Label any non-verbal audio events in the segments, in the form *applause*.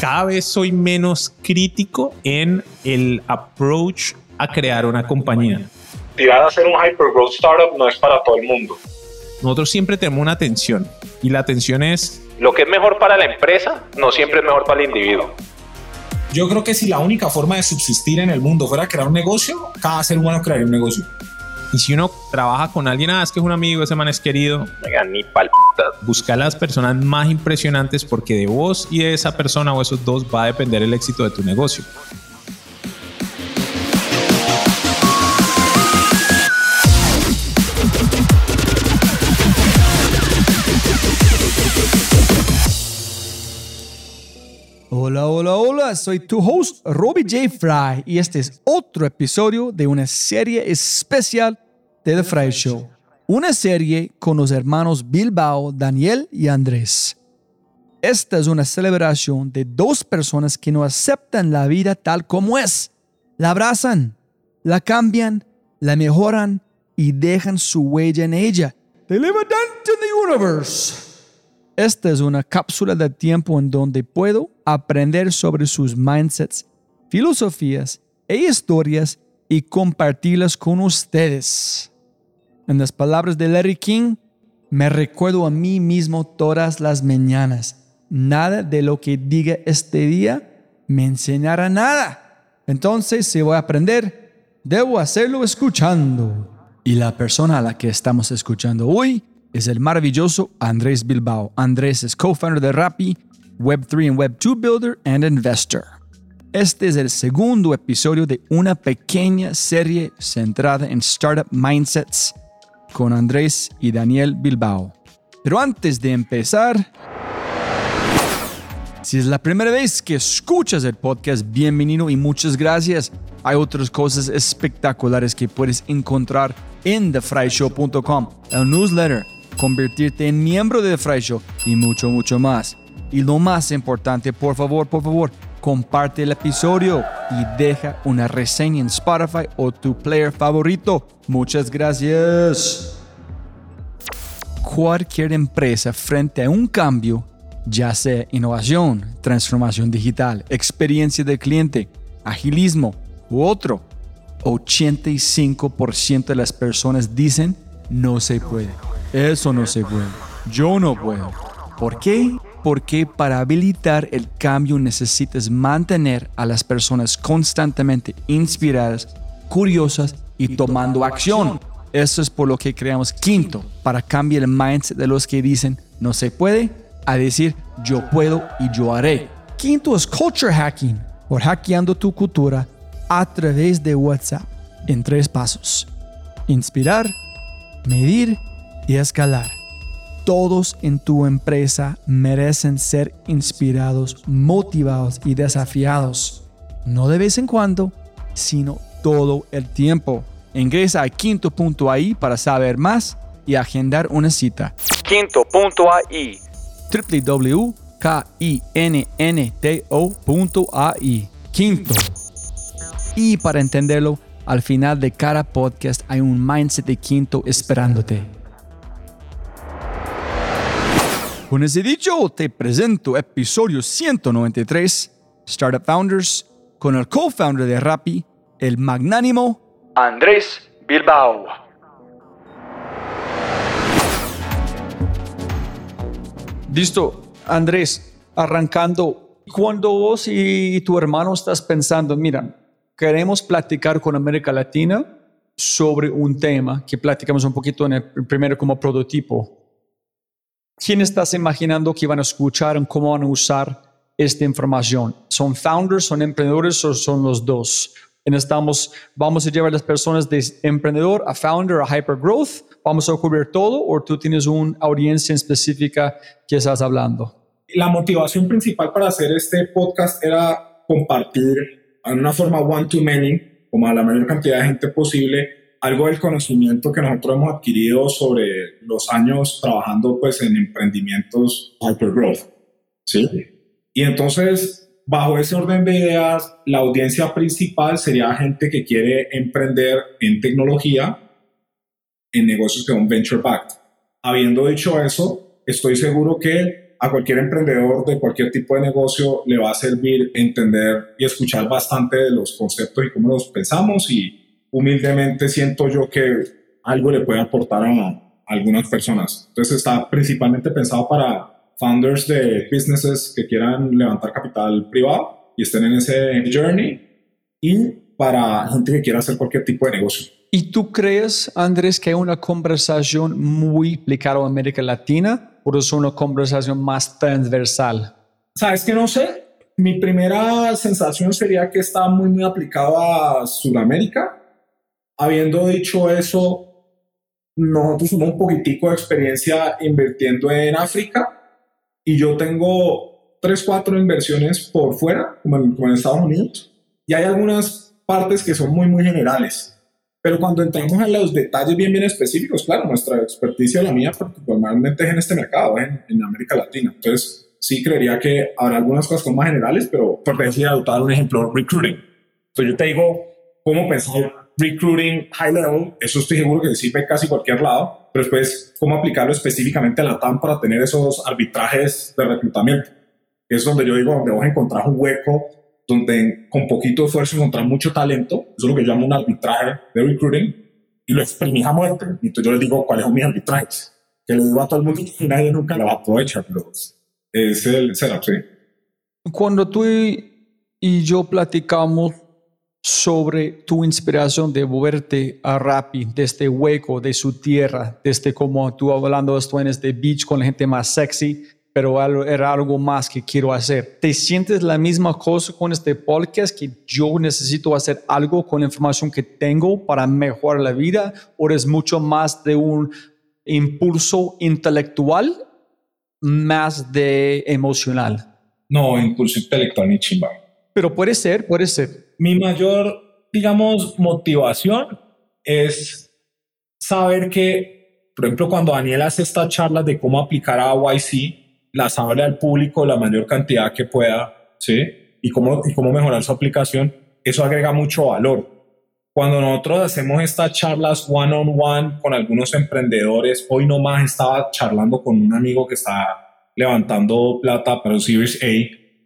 Cada vez soy menos crítico en el approach a crear una compañía. Tirar a hacer un hypergrowth startup no es para todo el mundo. Nosotros siempre tenemos una atención y la atención es... Lo que es mejor para la empresa no siempre es mejor para el individuo. Yo creo que si la única forma de subsistir en el mundo fuera crear un negocio, cada ser humano crearía un negocio. Y si uno trabaja con alguien, ah, es que es un amigo, ese man es querido. Venga, ni. Busca las personas más impresionantes porque de vos y de esa persona o esos dos va a depender el éxito de tu negocio. Hola, soy tu host Robbie J. Fry y este es otro episodio de una serie especial de The Fry Show. Una serie con los hermanos Bilbao, Daniel y Andrés. Esta es una celebración de dos personas que no aceptan la vida tal como es. La abrazan, la cambian, la mejoran y dejan su huella en ella. They live a dent in the. Esta es una cápsula de tiempo en donde puedo aprender sobre sus mindsets, filosofías e historias y compartirlas con ustedes. En las palabras de Larry King, me recuerdo a mí mismo todas las mañanas. Nada de lo que diga este día me enseñará nada. Entonces, si voy a aprender, debo hacerlo escuchando. Y la persona a la que estamos escuchando hoy es el maravilloso Andrés Bilbao. Andrés es co-founder de Rappi, Web3 and Web2 Builder and Investor. Este es el segundo episodio de una pequeña serie centrada en startup mindsets con Andrés y Daniel Bilbao. Pero antes de empezar, si es la primera vez que escuchas el podcast, bienvenido y muchas gracias. Hay otras cosas espectaculares que puedes encontrar en thefryshow.com, el newsletter, convertirte en miembro de The Fry Show y mucho, mucho más. Y lo más importante, por favor, por favor, comparte el episodio y deja una reseña en Spotify o tu player favorito. Muchas gracias. Cualquier empresa frente a un cambio, ya sea innovación, transformación digital, experiencia del cliente, agilismo u otro, 85% de las personas dicen no se puede. Eso no se puede. Yo no puedo. ¿Por qué? Porque para habilitar el cambio necesitas mantener a las personas constantemente inspiradas, curiosas y tomando acción. Eso es por lo que creamos Quinto, para cambiar el mindset de los que dicen no se puede a decir yo puedo y yo haré. Quinto es culture hacking, por hackeando tu cultura a través de WhatsApp en tres pasos. Inspirar, medir y escalar. Todos en tu empresa merecen ser inspirados, motivados y desafiados. No de vez en cuando, sino todo el tiempo. Ingresa a quinto.ai para saber más y agendar una cita. Quinto.ai www.kinnto.ai Quinto. Y para entenderlo, al final de cada podcast hay un mindset de quinto esperándote. Con ese dicho, te presento episodio 193, Startup Founders, con el co-founder de Rappi, el magnánimo Andrés Bilbao. Listo, Andrés, arrancando. Cuando vos y tu hermano estás pensando, mira, queremos platicar con América Latina sobre un tema que platicamos un poquito en el primero como prototipo. ¿Quién estás imaginando que van a escuchar y cómo van a usar esta información? ¿Son founders, son emprendedores o son los dos? Estamos, vamos a llevar a las personas de emprendedor a founder a hypergrowth. Vamos a cubrir todo o tú tienes una audiencia específica que estás hablando. La motivación principal para hacer este podcast era compartir en una forma one-to-many, como a la mayor cantidad de gente posible, algo del conocimiento que nosotros hemos adquirido sobre los años trabajando pues en emprendimientos hypergrowth, ¿sí? Y entonces, bajo ese orden de ideas, la audiencia principal sería gente que quiere emprender en tecnología, en negocios que son venture backed. Habiendo dicho eso, estoy seguro que a cualquier emprendedor de cualquier tipo de negocio le va a servir entender y escuchar bastante de los conceptos y cómo los pensamos y humildemente siento yo que algo le puede aportar a algunas personas. Entonces está principalmente pensado para founders de businesses que quieran levantar capital privado y estén en ese journey y para gente que quiera hacer cualquier tipo de negocio. ¿Y tú crees, Andrés, que hay una conversación muy aplicada a América Latina o es una conversación más transversal? Sabes que no sé. Mi primera sensación sería que está muy, muy aplicado a Sudamérica. Habiendo dicho eso, nosotros tenemos un poquitico de experiencia invirtiendo en África y yo tengo tres, cuatro inversiones por fuera, como en, como en Estados Unidos, y hay algunas partes que son muy, muy generales pero cuando entramos en los detalles bien, bien específicos, claro, nuestra experticia, la mía particularmente es en este mercado, en, en América Latina. Entonces, sí creería que habrá algunas cosas como más generales, pero por decir, adoptar un ejemplo, recruiting. Entonces, yo te digo cómo pensar recruiting high level, eso estoy seguro que sirve casi cualquier lado, pero después cómo aplicarlo específicamente a la TAM para tener esos arbitrajes de reclutamiento. Es donde yo digo, donde vos encontrar un hueco donde con poquito esfuerzo encontrar mucho talento, eso es lo que yo llamo un arbitraje de recruiting, y lo exprimí a muerte. Y entonces yo les digo cuáles son mis arbitrajes, que le digo a todo el mundo y nadie nunca lo va a aprovechar, pero es el setup, sí. Cuando tú y yo platicamos sobre tu inspiración de moverte a Rappi, de este hueco, de su tierra, desde como tú hablando esto en este beach con la gente más sexy, pero era algo más que quiero hacer. ¿Te sientes la misma cosa con este podcast que yo necesito hacer algo con la información que tengo para mejorar la vida o es mucho más de un impulso intelectual más de emocional? No, impulso intelectual ni chimba. Pero puede ser, puede ser. Mi mayor, digamos, motivación es saber que, por ejemplo, cuando Daniel hace esta charla de cómo aplicar a YC, las hable al público la mayor cantidad que pueda, ¿sí? Y cómo, y cómo mejorar su aplicación, eso agrega mucho valor. Cuando nosotros hacemos estas charlas one on one con algunos emprendedores, hoy nomás estaba charlando con un amigo que está levantando plata para Series A,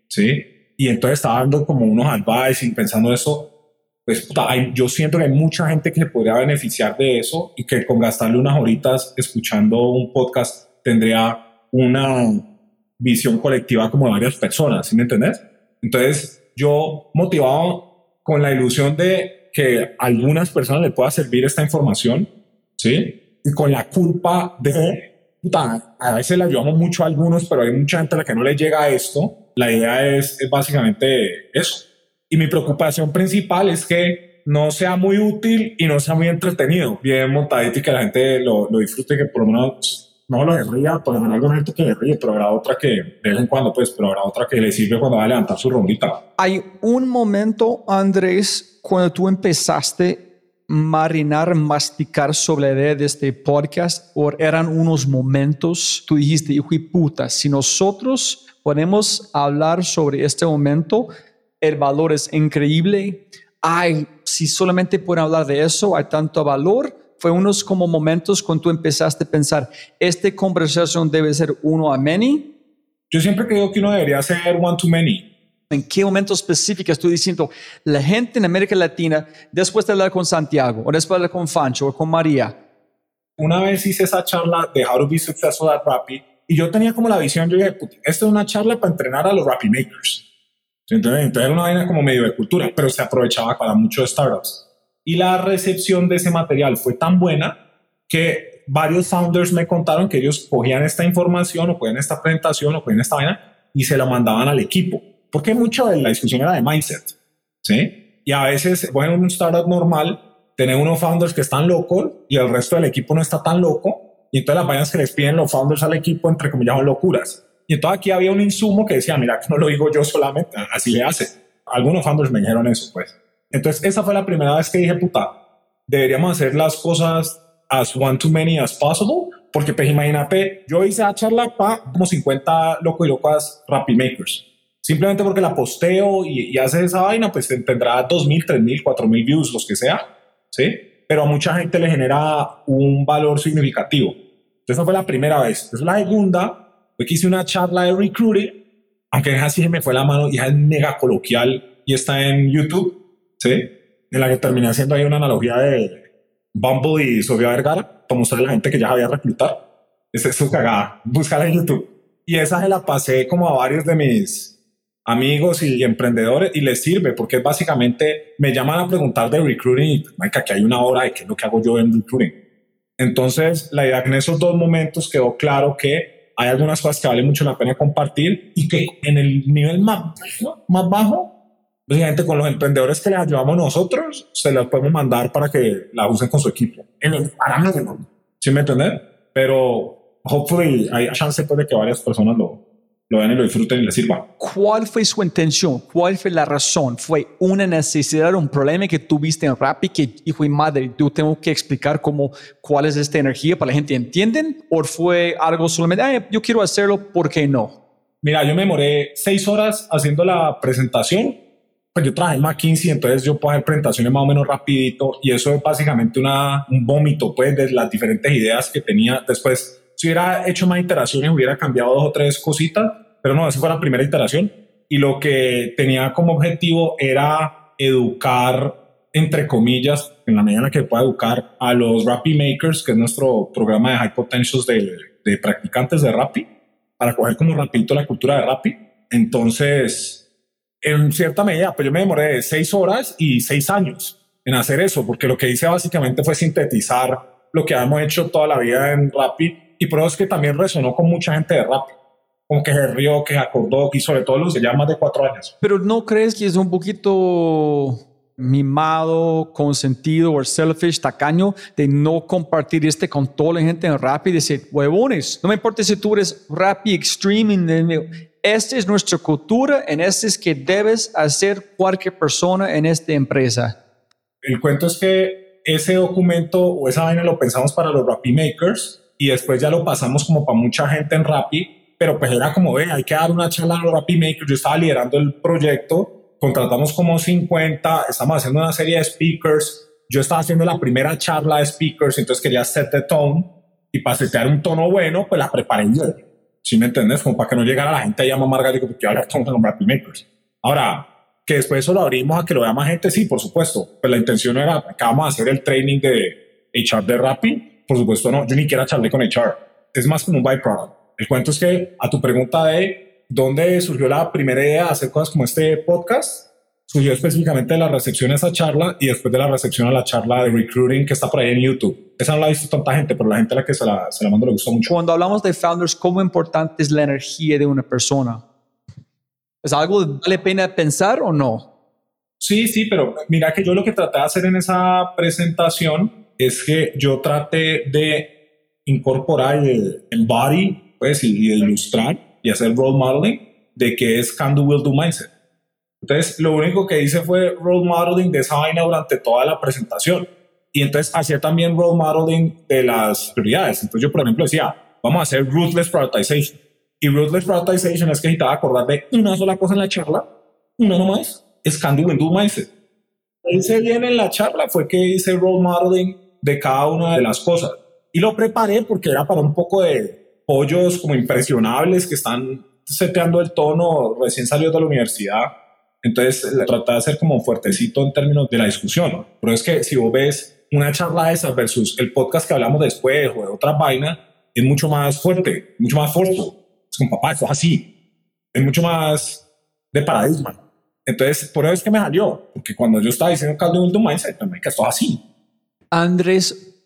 ¿sí? Y entonces estaba dando como unos advice y pensando eso, pues yo siento que hay mucha gente que se podría beneficiar de eso y que con gastarle unas horitas escuchando un podcast tendría una, visión colectiva como de varias personas, ¿sí me entendés? Entonces, yo motivado con la ilusión de que a algunas personas le pueda servir esta información, ¿sí? Y con la culpa de, puta, a veces le ayudamos mucho a algunos, pero hay mucha gente a la que no le llega esto. La idea es, es básicamente eso. Y mi preocupación principal es que no sea muy útil y no sea muy entretenido, bien montadito y que la gente lo, lo disfrute, que por lo menos no lo de ría, pues habrá alguna gente que le ríe, pero habrá otra que de vez en cuando, pues, pero habrá otra que le sirve cuando va a levantar su rondita. Hay un momento, Andrés, cuando tú empezaste marinar, masticar sobre la idea de este podcast, o eran unos momentos, tú dijiste, hijo y puta, si nosotros podemos hablar sobre este momento, el valor es increíble. Ay, si solamente pueden hablar de eso, hay tanto valor fue unos como momentos cuando tú empezaste a pensar, ¿esta conversación debe ser uno a many? Yo siempre creo que uno debería ser one to many. ¿En qué momento específico estoy diciendo, la gente en América Latina, después de hablar con Santiago, o después de hablar con Fancho, o con María? Una vez hice esa charla de How to be successful at Rappi, y yo tenía como la visión, yo dije, esto es una charla para entrenar a los Rappi makers. Entonces, entonces era una vaina como medio de cultura, pero se aprovechaba para muchos startups y la recepción de ese material fue tan buena que varios founders me contaron que ellos cogían esta información o cogían esta presentación o cogían esta vaina y se la mandaban al equipo. Porque mucho de la discusión era de mindset, ¿sí? Y a veces, bueno, en un startup normal, tener unos founders que están locos y el resto del equipo no está tan loco. Y entonces las vainas que les piden los founders al equipo, entre comillas, son locuras. Y entonces aquí había un insumo que decía, mira, que no lo digo yo solamente, así le hace. Algunos founders me dijeron eso, pues. Entonces, esa fue la primera vez que dije, puta, deberíamos hacer las cosas as one to many as possible, porque pues imagínate, yo hice la charla para como 50 locos y locas Rappi Makers. Simplemente porque la posteo y, y hace esa vaina, pues tendrá 2.000, 3.000, 4.000 views, los que sea, ¿sí? Pero a mucha gente le genera un valor significativo. Entonces, esa fue la primera vez. Entonces, la segunda fue que hice una charla de recruiting, aunque así se me fue la mano y es mega coloquial y está en YouTube, ¿sí? En la que terminé haciendo ahí una analogía de Bumble y Sofía Vergara para mostrarle a la gente que ya sabía reclutar. Esa es su cagada. Búscala en YouTube. Y esa se la pasé como a varios de mis amigos y emprendedores y les sirve porque básicamente me llaman a preguntar de recruiting y que aquí hay una hora de qué es lo que hago yo en recruiting. Entonces, la idea que en esos dos momentos quedó claro que hay algunas cosas que vale mucho la pena compartir y que en el nivel más, más bajo Básicamente con los emprendedores que les ayudamos nosotros, se las podemos mandar para que la usen con su equipo. En el parámetro. ¿Sí me entienden? Pero hopefully hay chance pues, de que varias personas lo, lo vean y lo disfruten y les sirva. ¿Cuál fue su intención? ¿Cuál fue la razón? ¿Fue una necesidad, un problema que tuviste en Rappi que, hijo y madre, yo tengo que explicar cómo, cuál es esta energía para la gente entienden? ¿O fue algo solamente, yo quiero hacerlo, ¿por qué no? Mira, yo me demoré seis horas haciendo la presentación pues yo trabajé en McKinsey, entonces yo puedo hacer presentaciones más o menos rapidito y eso es básicamente una, un vómito pues de las diferentes ideas que tenía. Después, si hubiera hecho más iteraciones, hubiera cambiado dos o tres cositas, pero no, esa fue la primera iteración y lo que tenía como objetivo era educar, entre comillas, en la medida en la que pueda educar a los Rappi Makers, que es nuestro programa de High Potentials de, de practicantes de Rappi, para coger como rapidito la cultura de Rappi. Entonces, en cierta medida, pues yo me demoré seis horas y seis años en hacer eso, porque lo que hice básicamente fue sintetizar lo que habíamos hecho toda la vida en Rappi y por eso es que también resonó con mucha gente de Rappi, como que se rió, que se acordó y sobre todo los que ya más de cuatro años. Pero ¿no crees que es un poquito mimado, consentido o selfish, tacaño de no compartir este con toda la gente en Rappi y decir, huevones, no me importa si tú eres Rappi Extreme, esta es nuestra cultura, en este es que debes hacer cualquier persona en esta empresa. El cuento es que ese documento o esa vaina lo pensamos para los Rappi Makers y después ya lo pasamos como para mucha gente en Rappi, pero pues era como, ve, hay que dar una charla a Rappi Makers, yo estaba liderando el proyecto, contratamos como 50, estamos haciendo una serie de speakers, yo estaba haciendo la primera charla de speakers, entonces quería set the tone y para setear un tono bueno, pues la preparé yo. ¿Sí me entiendes? Como para que no llegara la gente a llamar Margarito porque hablar con los Rappi Makers. Ahora, que después eso lo abrimos a que lo vea más gente, sí, por supuesto. Pues la intención era, acabamos de hacer el training de HR de Rappi. Por supuesto, no, yo ni quiera charlar con HR. Es más como un byproduct. El cuento es que a tu pregunta de dónde surgió la primera idea de hacer cosas como este podcast, surgió específicamente de la recepción a esa charla y después de la recepción a la charla de recruiting que está por ahí en YouTube. Esa no la ha visto tanta gente, pero la gente a la que se la, se la mando le gustó mucho. Cuando hablamos de founders, ¿cómo importante es la energía de una persona? ¿Es algo que vale pena pensar o no? Sí, sí, pero mira que yo lo que traté de hacer en esa presentación es que yo traté de incorporar el embody pues, y, ilustrar y hacer role modeling de que es can do, will do mindset entonces, lo único que hice fue role modeling de esa vaina durante toda la presentación. Y entonces hacía también role modeling de las prioridades. Entonces yo, por ejemplo, decía, vamos a hacer ruthless prioritization. Y ruthless prioritization es que necesitaba acordar de una sola cosa en la charla, una nomás, es can do, do, mindset. Hice bien en la charla fue que hice role modeling de cada una de las cosas. Y lo preparé porque era para un poco de pollos como impresionables que están seteando el tono recién salidos de la universidad entonces, trata de hacer como fuertecito en términos de la discusión. Pero es que si vos ves una charla de esas versus el podcast que hablamos después o de otra vaina, es mucho más fuerte, mucho más fuerte. Es como, papá, esto es así. Es mucho más de paradigma. Entonces, por eso es que me salió. Porque cuando yo estaba diciendo Caldo de Mindset, que esto es así. Andrés,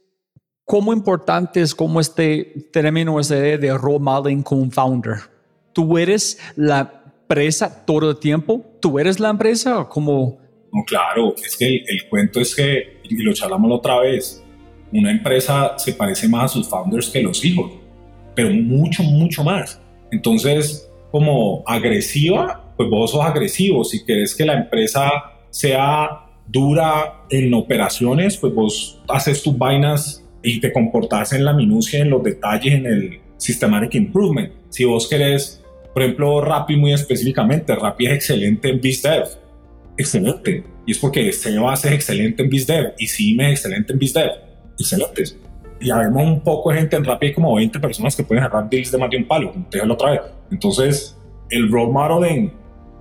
¿cómo importante es como este término ese de role modeling con un founder? Tú eres la empresa todo el tiempo? ¿Tú eres la empresa o cómo? No, claro, es que el, cuento es que, y lo charlamos la otra vez, una empresa se parece más a sus founders que los hijos, pero mucho, mucho más. Entonces, como agresiva, pues vos sos agresivo. Si querés que la empresa sea dura en operaciones, pues vos haces tus vainas y te comportas en la minucia, en los detalles, en el systematic improvement. Si vos querés por ejemplo, Rappi muy específicamente, Rappi es excelente en BizDev. Excelente. Y es porque Señor es excelente en BizDev y Sim es excelente en BizDev. Excelentes. y habemos un poco de gente en Rappi, hay como 20 personas que pueden cerrar deals de más de un palo, déjalo otra vez. Entonces, el role modeling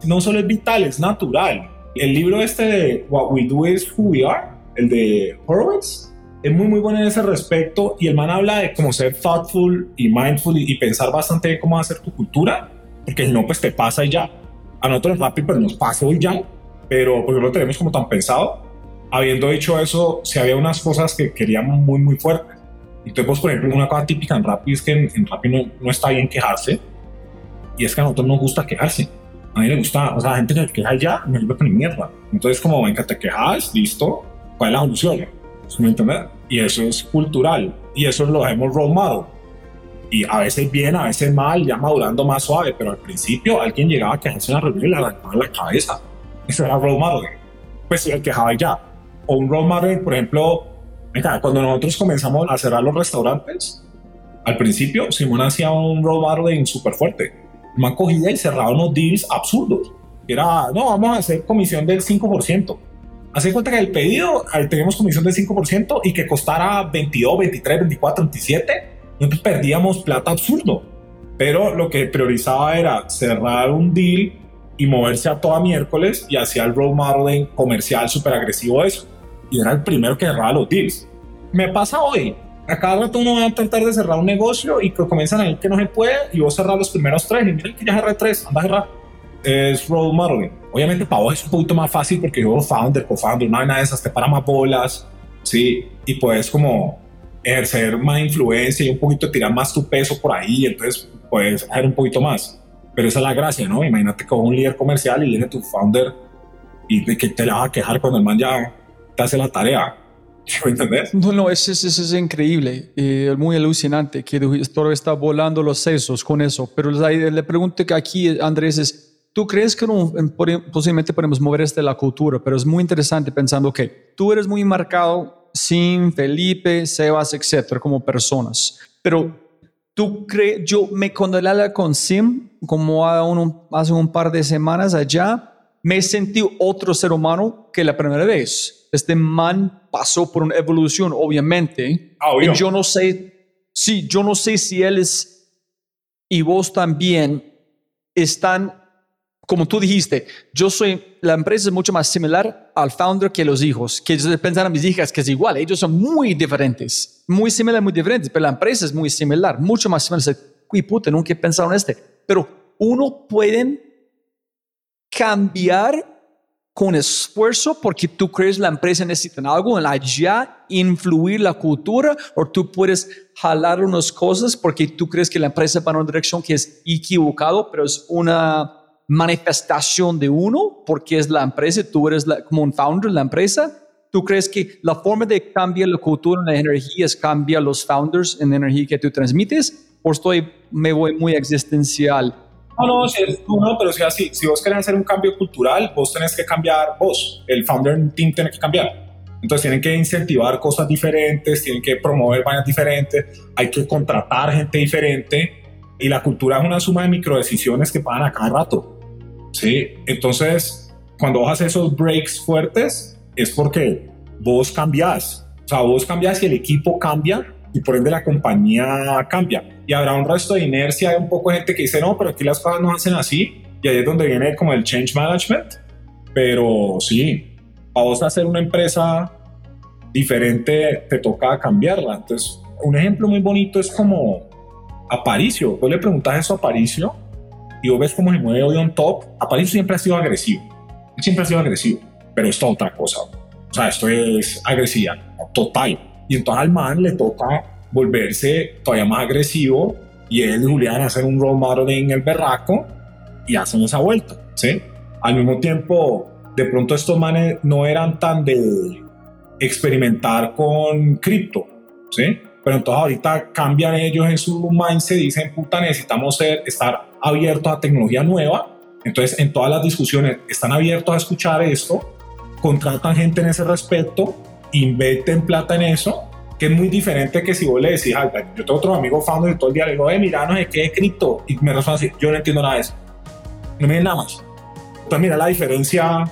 no solo es vital, es natural. El libro este de What We Do Is Who We Are, el de Horowitz, es muy muy bueno en ese respecto y el man habla de cómo ser thoughtful y mindful y, pensar bastante de cómo hacer tu cultura, porque si no, pues te pasa y ya. A nosotros rápido, pero nos pasa y ya, pero porque lo tenemos como tan pensado. Habiendo dicho eso, si había unas cosas que queríamos muy muy fuertes. Entonces, pues, por ejemplo, una cosa típica en Rappi es que en, en Rappi no, no está bien quejarse y es que a nosotros nos gusta quejarse. A mí me gusta, o sea, la gente que se queja ya, me vuelve con mierda. Entonces, como, venga, te quejas, listo, ¿cuál es la solución? ¿Me entiendes? Y eso es cultural. Y eso lo hemos model. Y a veces bien, a veces mal, ya madurando más suave, pero al principio alguien llegaba a quejarse en la reunión y le arrancaba la cabeza. Eso era model. Pues se quejaba ya. O un model, por ejemplo, venga, cuando nosotros comenzamos a cerrar los restaurantes, al principio Simón hacía un role modeling súper fuerte. Me cogía y cerraba unos deals absurdos. Era, no, vamos a hacer comisión del 5%. Hace cuenta que el pedido teníamos comisión del 5% y que costara 22, 23, 24, 27, nosotros perdíamos plata absurdo. Pero lo que priorizaba era cerrar un deal y moverse a toda miércoles y hacía el role modeling comercial súper agresivo eso. Y era el primero que cerraba los deals. Me pasa hoy. A cada rato uno va a tratar de cerrar un negocio y que comienzan a ir que no se puede y vos cerrar los primeros tres y miren que ya cerré tres, anda a cerrar es role modeling. Obviamente para vos es un poquito más fácil porque yo founder, co-founder, hay nada de esas, te para más bolas, ¿sí? Y puedes como ejercer más influencia y un poquito tirar más tu peso por ahí, entonces puedes hacer un poquito más. Pero esa es la gracia, ¿no? Imagínate que un líder comercial y viene tu founder y de que te la vas a quejar cuando el man ya te hace la tarea. *laughs* ¿Me entendés? No, no, eso, eso, es increíble, eh, muy alucinante que esto está volando los sesos con eso. Pero la pregunta que aquí, Andrés, es tú crees que no, posiblemente podemos mover de la cultura, pero es muy interesante pensando que tú eres muy marcado sin Felipe, Sebas, etcétera, como personas. Pero tú crees, yo me cuando con Sim, como hace un par de semanas allá, me sentí otro ser humano que la primera vez. Este man pasó por una evolución, obviamente. Ah, y yo no sé, sí, yo no sé si él es y vos también están como tú dijiste, yo soy, la empresa es mucho más similar al founder que los hijos, que ellos pensan a mis hijas que es igual, ellos son muy diferentes, muy similares, muy diferentes, pero la empresa es muy similar, mucho más similar. Y puta, nunca he pensado en este, pero uno puede cambiar con esfuerzo porque tú crees la empresa necesita algo en la ya influir la cultura o tú puedes jalar unas cosas porque tú crees que la empresa va en una dirección que es equivocado, pero es una manifestación de uno, porque es la empresa, tú eres como un founder de la empresa. ¿Tú crees que la forma de cambiar la cultura en la energía es cambiar los founders en la energía que tú transmites? ¿O estoy, me voy muy existencial? No, no, no, pero si así, si vos querés hacer un cambio cultural, vos tenés que cambiar vos. El founder team tiene que cambiar. Entonces tienen que incentivar cosas diferentes, tienen que promover vainas diferentes, hay que contratar gente diferente y la cultura es una suma de microdecisiones que pagan a cada rato. ¿sí? Entonces, cuando vos haces esos breaks fuertes, es porque vos cambiás. O sea, vos cambias y el equipo cambia y por ende la compañía cambia. Y habrá un resto de inercia, hay un poco de gente que dice, no, pero aquí las cosas no hacen así. Y ahí es donde viene como el change management. Pero sí, para vos hacer una empresa diferente, te toca cambiarla. Entonces, un ejemplo muy bonito es como Aparicio, vos le preguntas eso a Aparicio y vos ves cómo se mueve hoy on top. Aparicio siempre ha sido agresivo, siempre ha sido agresivo, pero esto es otra cosa. O sea, esto es agresividad total. Y entonces al man le toca volverse todavía más agresivo y él y Julián hacen un role model en el berraco y hacen esa vuelta, ¿sí? Al mismo tiempo, de pronto estos manes no eran tan de experimentar con cripto, ¿sí? pero entonces ahorita cambian ellos en su mindset, dicen, puta, necesitamos ser, estar abiertos a tecnología nueva. Entonces, en todas las discusiones están abiertos a escuchar esto, contratan gente en ese respecto, invierten plata en eso, que es muy diferente que si vos le decís, yo tengo otro amigo founder y todo el día le digo, eh, mira, no sé qué es cripto, y me responde así, yo no entiendo nada de eso. No me nada más. Entonces, mira la diferencia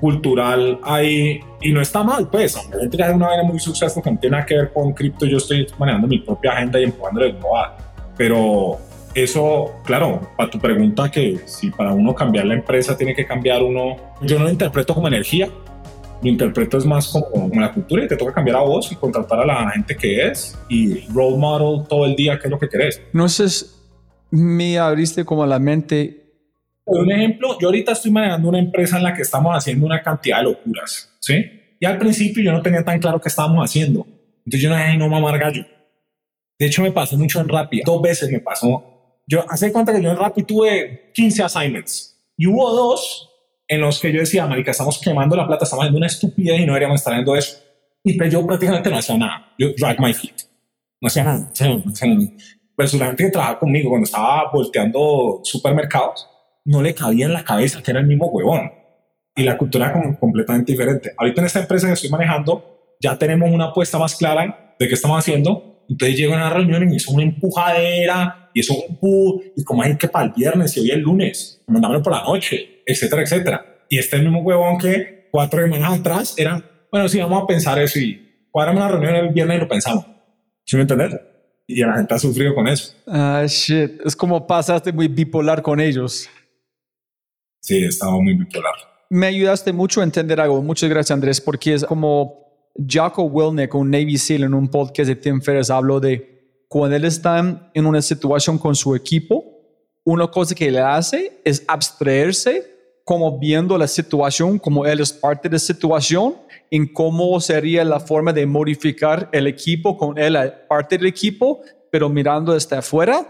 cultural ahí y no está mal, pues. Obviamente ya es una vaina muy suceso que no tiene nada que ver con cripto. Yo estoy manejando mi propia agenda y empujándole global. Pero eso, claro, para tu pregunta que si para uno cambiar la empresa tiene que cambiar uno, yo no lo interpreto como energía, lo interpreto es más como, como, la cultura y te toca cambiar a vos y contratar a la gente que es y role model todo el día qué es lo que querés. No sé, me abriste como la mente. Por un ejemplo, yo ahorita estoy manejando una empresa en la que estamos haciendo una cantidad de locuras, ¿sí? Y al principio yo no tenía tan claro qué estábamos haciendo. Entonces yo no dije, no mamar gallo. De hecho, me pasó mucho en Rappi. Dos veces me pasó yo hace cuenta que yo en Rappi tuve 15 assignments y hubo dos en los que yo decía, marica, estamos quemando la plata, estamos haciendo una estupidez y no deberíamos estar haciendo eso. Y pues yo prácticamente no hacía nada. Yo drag my feet. No hacía nada. Pero la gente que trabajaba conmigo cuando estaba volteando supermercados, no le cabía en la cabeza que era el mismo huevón. Y la cultura era como completamente diferente. Ahorita en esta empresa que estoy manejando, ya tenemos una apuesta más clara de qué estamos haciendo. Entonces llego a una reunión y hizo una empujadera y eso un y como hay que para el viernes y hoy el lunes, mandámelo por la noche, etcétera, etcétera. Y este mismo huevón que cuatro semanas atrás era, bueno, sí, vamos a pensar eso y cuadrame una reunión el viernes y lo pensamos. ¿Sí me entiendes? Y la gente ha sufrido con eso. Ah, shit. Es como pasaste muy bipolar con ellos. Sí, estaba muy bipolar. Me ayudaste mucho a entender algo. Muchas gracias, Andrés, porque es como Jocko Willnick, un Navy SEAL, en un podcast de Tim Ferriss, habló de cuando él está en una situación con su equipo, una cosa que él hace es abstraerse como viendo la situación, como él es parte de la situación, en cómo sería la forma de modificar el equipo con él, parte del equipo, pero mirando desde afuera,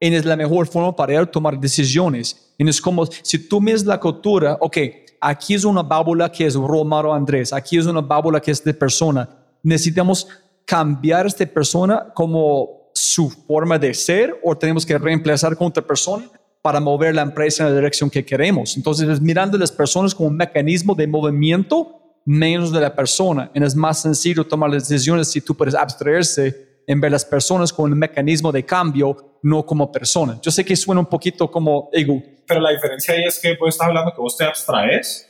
y es la mejor forma para él tomar decisiones. Y es como si tú miras la cultura, ok, aquí es una bábula que es Romaro Andrés, aquí es una bábula que es de persona. Necesitamos cambiar a esta persona como su forma de ser o tenemos que reemplazar con otra persona para mover la empresa en la dirección que queremos. Entonces, mirando a las personas como un mecanismo de movimiento menos de la persona. Y es más sencillo tomar las decisiones si tú puedes abstraerse en ver las personas como un mecanismo de cambio, no como personas. Yo sé que suena un poquito como ego. Pero la diferencia ahí es que vos estás hablando que vos te abstraes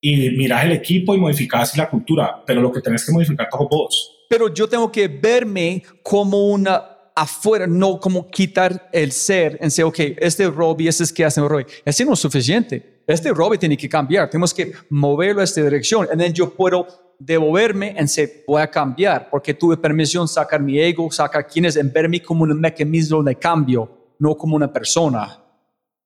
y miras el equipo y modificas la cultura, pero lo que tenés que modificar todo vos pero yo tengo que verme como una afuera, no como quitar el ser en decir, ok, este Robbie, este es que hace Robbie. Ese no es suficiente. Este Robbie tiene que cambiar. Tenemos que moverlo a esta dirección. Entonces yo puedo devolverme en decir, voy a cambiar porque tuve permisión sacar mi ego, sacar quienes, en verme como un mecanismo de cambio, no como una persona.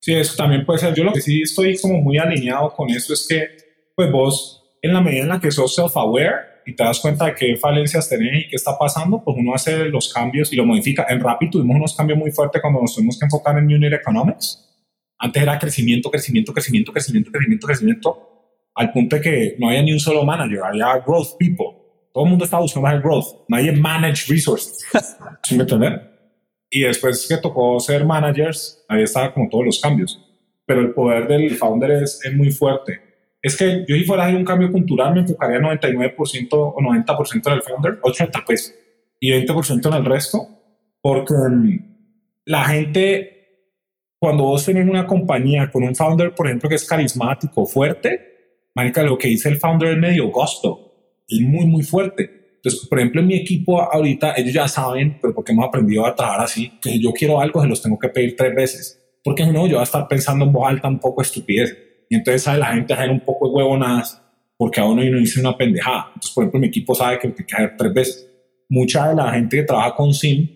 Sí, eso también puede ser. Yo lo que sí estoy como muy alineado con eso es que, pues vos, en la medida en la que sos self-aware, y te das cuenta de qué falencias tenés y qué está pasando, pues uno hace los cambios y lo modifica. En Rappi tuvimos unos cambios muy fuertes cuando nos tuvimos que enfocar en Unit Economics. Antes era crecimiento, crecimiento, crecimiento, crecimiento, crecimiento, crecimiento, al punto de que no había ni un solo manager, había growth people. Todo el mundo estaba buscando más el growth, nadie manage resources. *laughs* ¿Sí me entiendes? Y después que tocó ser managers, ahí estaba como todos los cambios. Pero el poder del founder es, es muy fuerte es que yo si fuera a hacer un cambio cultural me enfocaría 99% o 90% en el founder, 80 pues, y 20% en el resto, porque mm, la gente, cuando vos tenés una compañía con un founder, por ejemplo, que es carismático, fuerte, marica, lo que dice el founder es medio gusto, es muy, muy fuerte. Entonces, por ejemplo, en mi equipo ahorita, ellos ya saben, pero porque hemos aprendido a trabajar así, que yo quiero algo, se los tengo que pedir tres veces, porque si no, yo voy a estar pensando en voz alta un poco estupidez y entonces sabe la gente hacer un poco de huevonadas porque a uno no dice una pendejada. Entonces, por ejemplo, mi equipo sabe que tiene que hacer tres veces. Mucha de la gente que trabaja con SIM,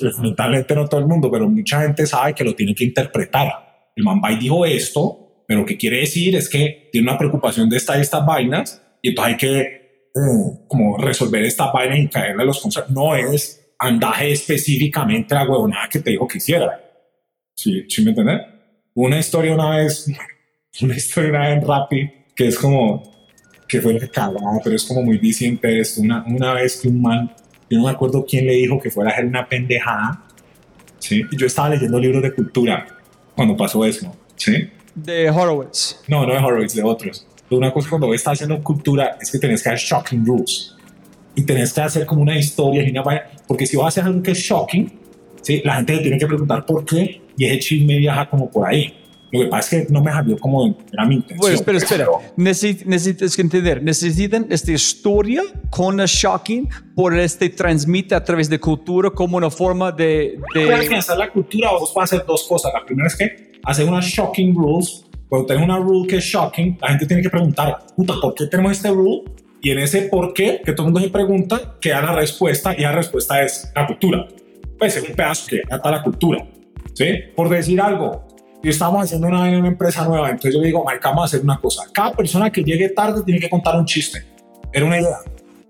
lamentablemente no todo el mundo, pero mucha gente sabe que lo tiene que interpretar. El man dijo esto, pero lo que quiere decir es que tiene una preocupación de esta estas vainas y entonces hay que eh, como resolver esta vaina y caerle a los conceptos. No es andaje específicamente la huevonada que te dijo que hiciera. ¿Sí, ¿Sí me entiendes? Una historia una vez, una historia en Rappi que es como que fue el cagado, pero es como muy diciente esto. Una, una vez que un man, yo no me acuerdo quién le dijo que fuera a hacer una pendejada, ¿sí? Y yo estaba leyendo libros de cultura cuando pasó eso, ¿sí? De Horowitz. No, no de Horowitz, de otros. Pero una cosa cuando estás haciendo cultura es que tenés que hacer shocking rules. Y tenés que hacer como una historia, porque si vas a hacer algo que es shocking, ¿sí? la gente tiene que preguntar por qué y ese chisme viaja como por ahí. Lo que pasa es que no me salió como era mi intención. Bueno, espera, espera. pero- Necesi- necesitas entender. Necesitan esta historia con la shocking por este transmite a través de cultura como una forma de... de- Para afianzar la cultura, vos vas a hacer dos cosas. La primera es que hacer unas shocking rules. Cuando tenés una rule que es shocking, la gente tiene que preguntar, puta, ¿por qué tenemos este rule? Y en ese por qué, que todo el mundo se pregunta, queda la respuesta y la respuesta es la cultura. Pues es un pedazo que ata la cultura. ¿Sí? Por decir algo, y estamos haciendo una, una empresa nueva, entonces yo le digo, marica, vamos a hacer una cosa. Cada persona que llegue tarde tiene que contar un chiste. Era una idea.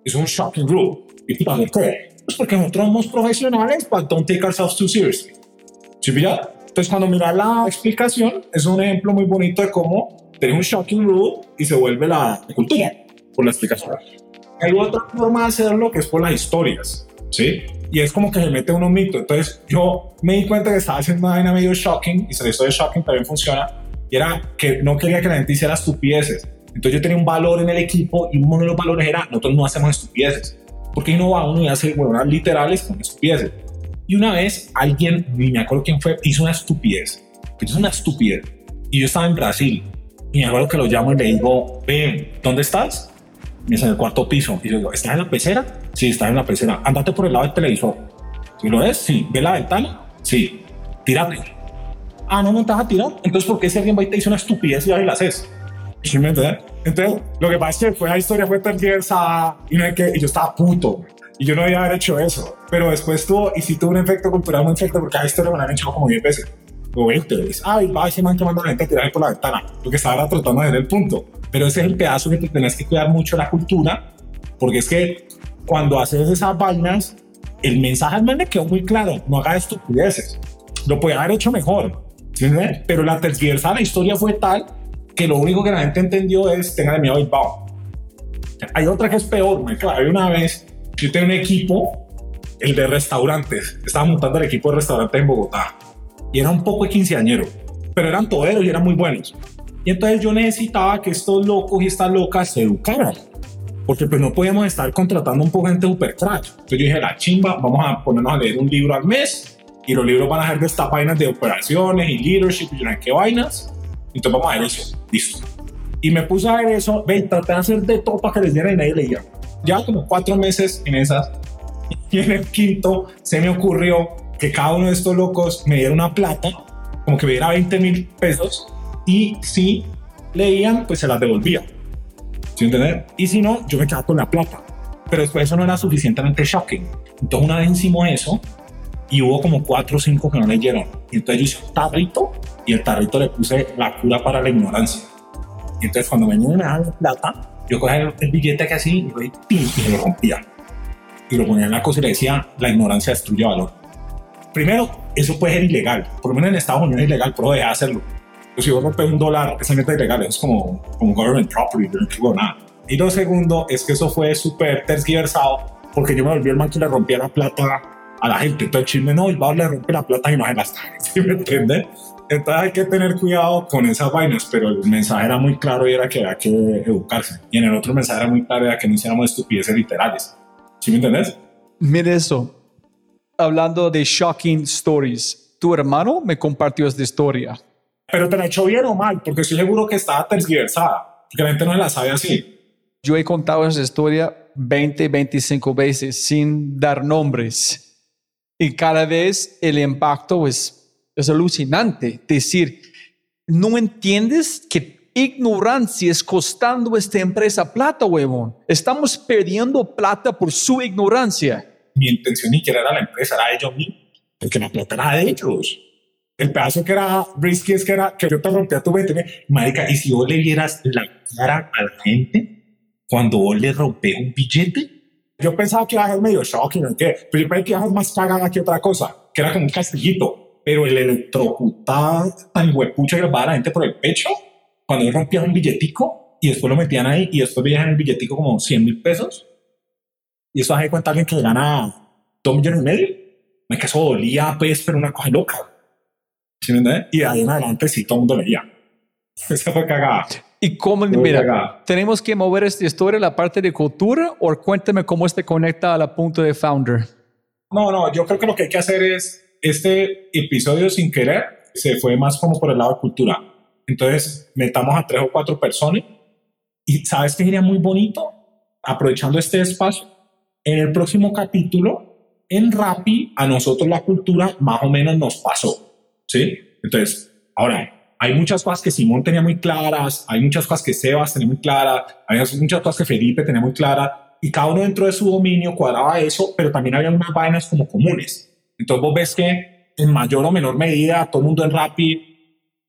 Es un shocking rule. ¿Y ¿por qué? Pues porque nosotros somos profesionales, but don't take ourselves too seriously. ¿Sí pilla? Entonces, cuando miras la explicación, es un ejemplo muy bonito de cómo tener un shocking rule y se vuelve la cultura por la explicación. Hay otra forma de hacerlo que es por las historias, ¿sí? Y es como que se mete uno mito. Entonces, yo me di cuenta que estaba haciendo una vaina medio shocking y se hizo de shocking también funciona. Y era que no quería que la gente hiciera estupideces. Entonces, yo tenía un valor en el equipo y uno de los valores era: nosotros no hacemos estupideces. Porque uno va uno y hace huevonas literales con estupideces. Y una vez alguien, ni me acuerdo quién fue, hizo una estupidez. Hizo una estupidez. Y yo estaba en Brasil. Y me acuerdo que lo llamo y le digo, ven, ¿dónde estás? Dice en el cuarto piso. Y yo digo, ¿estás en la pecera? Sí, estás en la pecera. Andate por el lado del televisor. ¿Sí lo ves? Sí. ¿Ve la ventana? Sí. Tírate. Ah, no, no te vas a tirar. Entonces, ¿por qué si alguien va y te dice una estupidez y ahora la haces? ¿Sí me entiendes? Entonces, lo que pasa es que fue la historia fue tergiversada y, no hay que, y yo estaba puto. Y yo no debía haber hecho eso. Pero después tuvo, y sí tuvo un efecto cultural muy fuerte porque a me la han hecho como 10 veces. O 20 veces. Ay, va ese man que manda a la gente a tirar por la ventana. Lo que estaba tratando de ver el punto. Pero ese es el pedazo que te tenés que cuidar mucho la cultura. Porque es que cuando haces esas vainas, el mensaje al le quedó muy claro. No haga estupideces. Lo podía haber hecho mejor. ¿sí? Pero la tergiversada, la historia fue tal que lo único que la gente entendió es tenga miedo a Bilbao. Hay otra que es peor, me Hay una vez, yo tenía un equipo, el de restaurantes, estaba montando el equipo de restaurantes en Bogotá y era un poco de quinceañero, pero eran toderos y eran muy buenos. Y entonces yo necesitaba que estos locos y estas locas se educaran, porque pues no podíamos estar contratando un poco gente super crack. Entonces yo dije, la chimba, vamos a ponernos a leer un libro al mes y los libros van a ser de estas vainas de operaciones y leadership y yo no sé qué vainas. Entonces vamos a ver eso, listo. Y me puse a ver eso, ve, traté de hacer de todo para que les diera y nadie leía. Ya como cuatro meses en esas, *laughs* y en el quinto se me ocurrió que cada uno de estos locos me diera una plata, como que me diera 20 mil pesos, y si leían, pues se las devolvía. ¿Sí entienden? Y si no, yo me quedaba con la plata. Pero después eso no era suficientemente shocking. Entonces una vez hicimos eso, y hubo como cuatro o cinco que no leyeron. Y entonces yo hice un tarrito, y el tarrito le puse la cura para la ignorancia. Y entonces cuando venían y me daban la plata, yo cogía el, el billete que así y, ¡pim! y lo rompía. Y lo ponía en la cosa y le decía, la ignorancia destruye valor. Primero, eso puede ser ilegal. Por lo menos en Estados Unidos es ilegal, pero deja de hacerlo. Si vos rompes un dólar, esa meta ilegal, es como, como government property, yo no digo nada. Y lo segundo es que eso fue súper tergiversado porque yo me volví el man que le rompía la plata a la gente. Entonces, chisme no, el bar le rompe la plata y no se la está. *laughs* ¿Sí me entiendes? Entonces hay que tener cuidado con esas vainas, pero el mensaje era muy claro y era que había que educarse. Y en el otro mensaje era muy claro era que no hiciéramos estupideces literales. ¿Sí me entendés? Mire eso. Hablando de shocking stories, tu hermano me compartió esta historia. Pero te la he hecho bien o mal, porque estoy seguro que estaba tergiversada, porque la gente no la sabe así. Yo he contado esa historia 20, 25 veces sin dar nombres. Y cada vez el impacto es, es alucinante. Decir, no entiendes que ignorancia es costando a esta empresa plata, huevón. Estamos perdiendo plata por su ignorancia. Mi intención ni siquiera era la empresa, era ellos mismos, porque la plata era de ellos. El pedazo que era risky es que era que yo te rompía tu 20 mil. Marica, y si vos le vieras la cara a la gente cuando vos le rompes un billete, yo pensaba que iba a ser medio shocking, ¿no? Pero yo pensé que iba a ser más cagada que otra cosa, que era como un castillito, pero el electrocutado tan huepucha que le a la gente por el pecho, cuando él rompía un billetico y después lo metían ahí y después veían el billetico como 100 mil pesos, y eso hace cuenta alguien que gana 2 millones y medio, me que eso dolía, pues, pero una cosa loca. ¿Sí me entiendes? Y de ahí en adelante sí todo el mundo leía. *laughs* Esa fue cagada. Y cómo, Muy mira, cagada. tenemos que mover esta historia a la parte de cultura o cuéntame cómo este conecta a la punto de founder. No, no, yo creo que lo que hay que hacer es, este episodio sin querer se fue más como por el lado de cultura. Entonces, metamos a tres o cuatro personas y ¿sabes qué sería muy bonito? Aprovechando este espacio, en el próximo capítulo, en Rappi, a nosotros la cultura más o menos nos pasó, ¿sí? Entonces, ahora, hay muchas cosas que Simón tenía muy claras, hay muchas cosas que Sebas tenía muy claras, hay muchas cosas que Felipe tenía muy claras, y cada uno dentro de su dominio cuadraba eso, pero también había unas vainas como comunes. Entonces vos ves que en mayor o menor medida todo el mundo en Rappi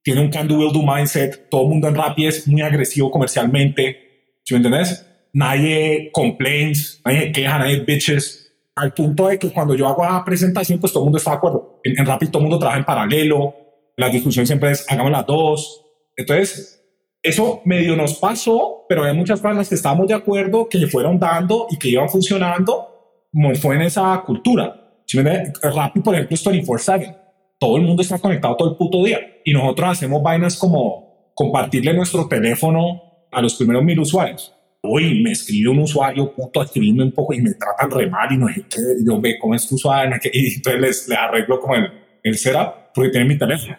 tiene un can do will do mindset, todo el mundo en Rappi es muy agresivo comercialmente, ¿sí me entiendes? Nadie complains, nadie queja, nadie bitches, al punto de que cuando yo hago la presentación, pues todo el mundo está de acuerdo. En, en Rappi todo el mundo trabaja en paralelo, la discusión siempre es hagamos las dos. Entonces, eso medio nos pasó, pero hay muchas cosas que estábamos de acuerdo, que fueron dando y que iban funcionando, como fue en esa cultura. Si me Rappi, por ejemplo, es 24-7. Todo el mundo está conectado todo el puto día. Y nosotros hacemos vainas como compartirle nuestro teléfono a los primeros mil usuarios. Uy, me escribe un usuario, puto, escribirme un poco y me tratan re mal y no sé qué. yo ve cómo es tu usuario. Y entonces les, les arreglo como el, el setup porque tiene mi teléfono.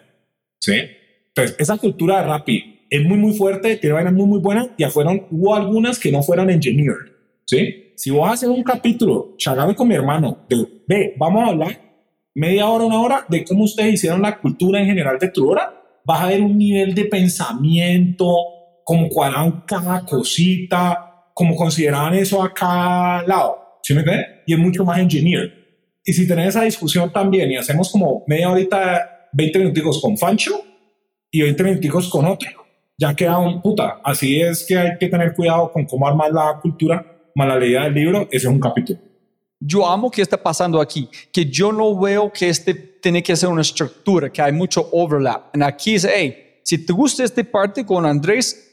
¿Sí? Entonces, esa cultura de Rappi es muy, muy fuerte, tiene vainas muy, muy buenas. Ya fueron, hubo algunas que no fueron engineered. ¿Sí? Si vos haces un capítulo, chagame con mi hermano, de, ve, vamos a hablar media hora, una hora de cómo ustedes hicieron la cultura en general de Trudora, vas a ver un nivel de pensamiento, como cuadraban cada cosita, como consideraban eso a cada lado. ¿Sí me entiendes? Y es mucho más engineer. Y si tenés esa discusión también y hacemos como media horita, 20 minutos con Fancho y 20 minutos con otro, ya queda un puta. Así es que hay que tener cuidado con cómo armar la cultura, más la del libro, ese es un capítulo. Yo amo que está pasando aquí, que yo no veo que este tiene que ser una estructura, que hay mucho overlap. En aquí es, hey, si te gusta esta parte con Andrés,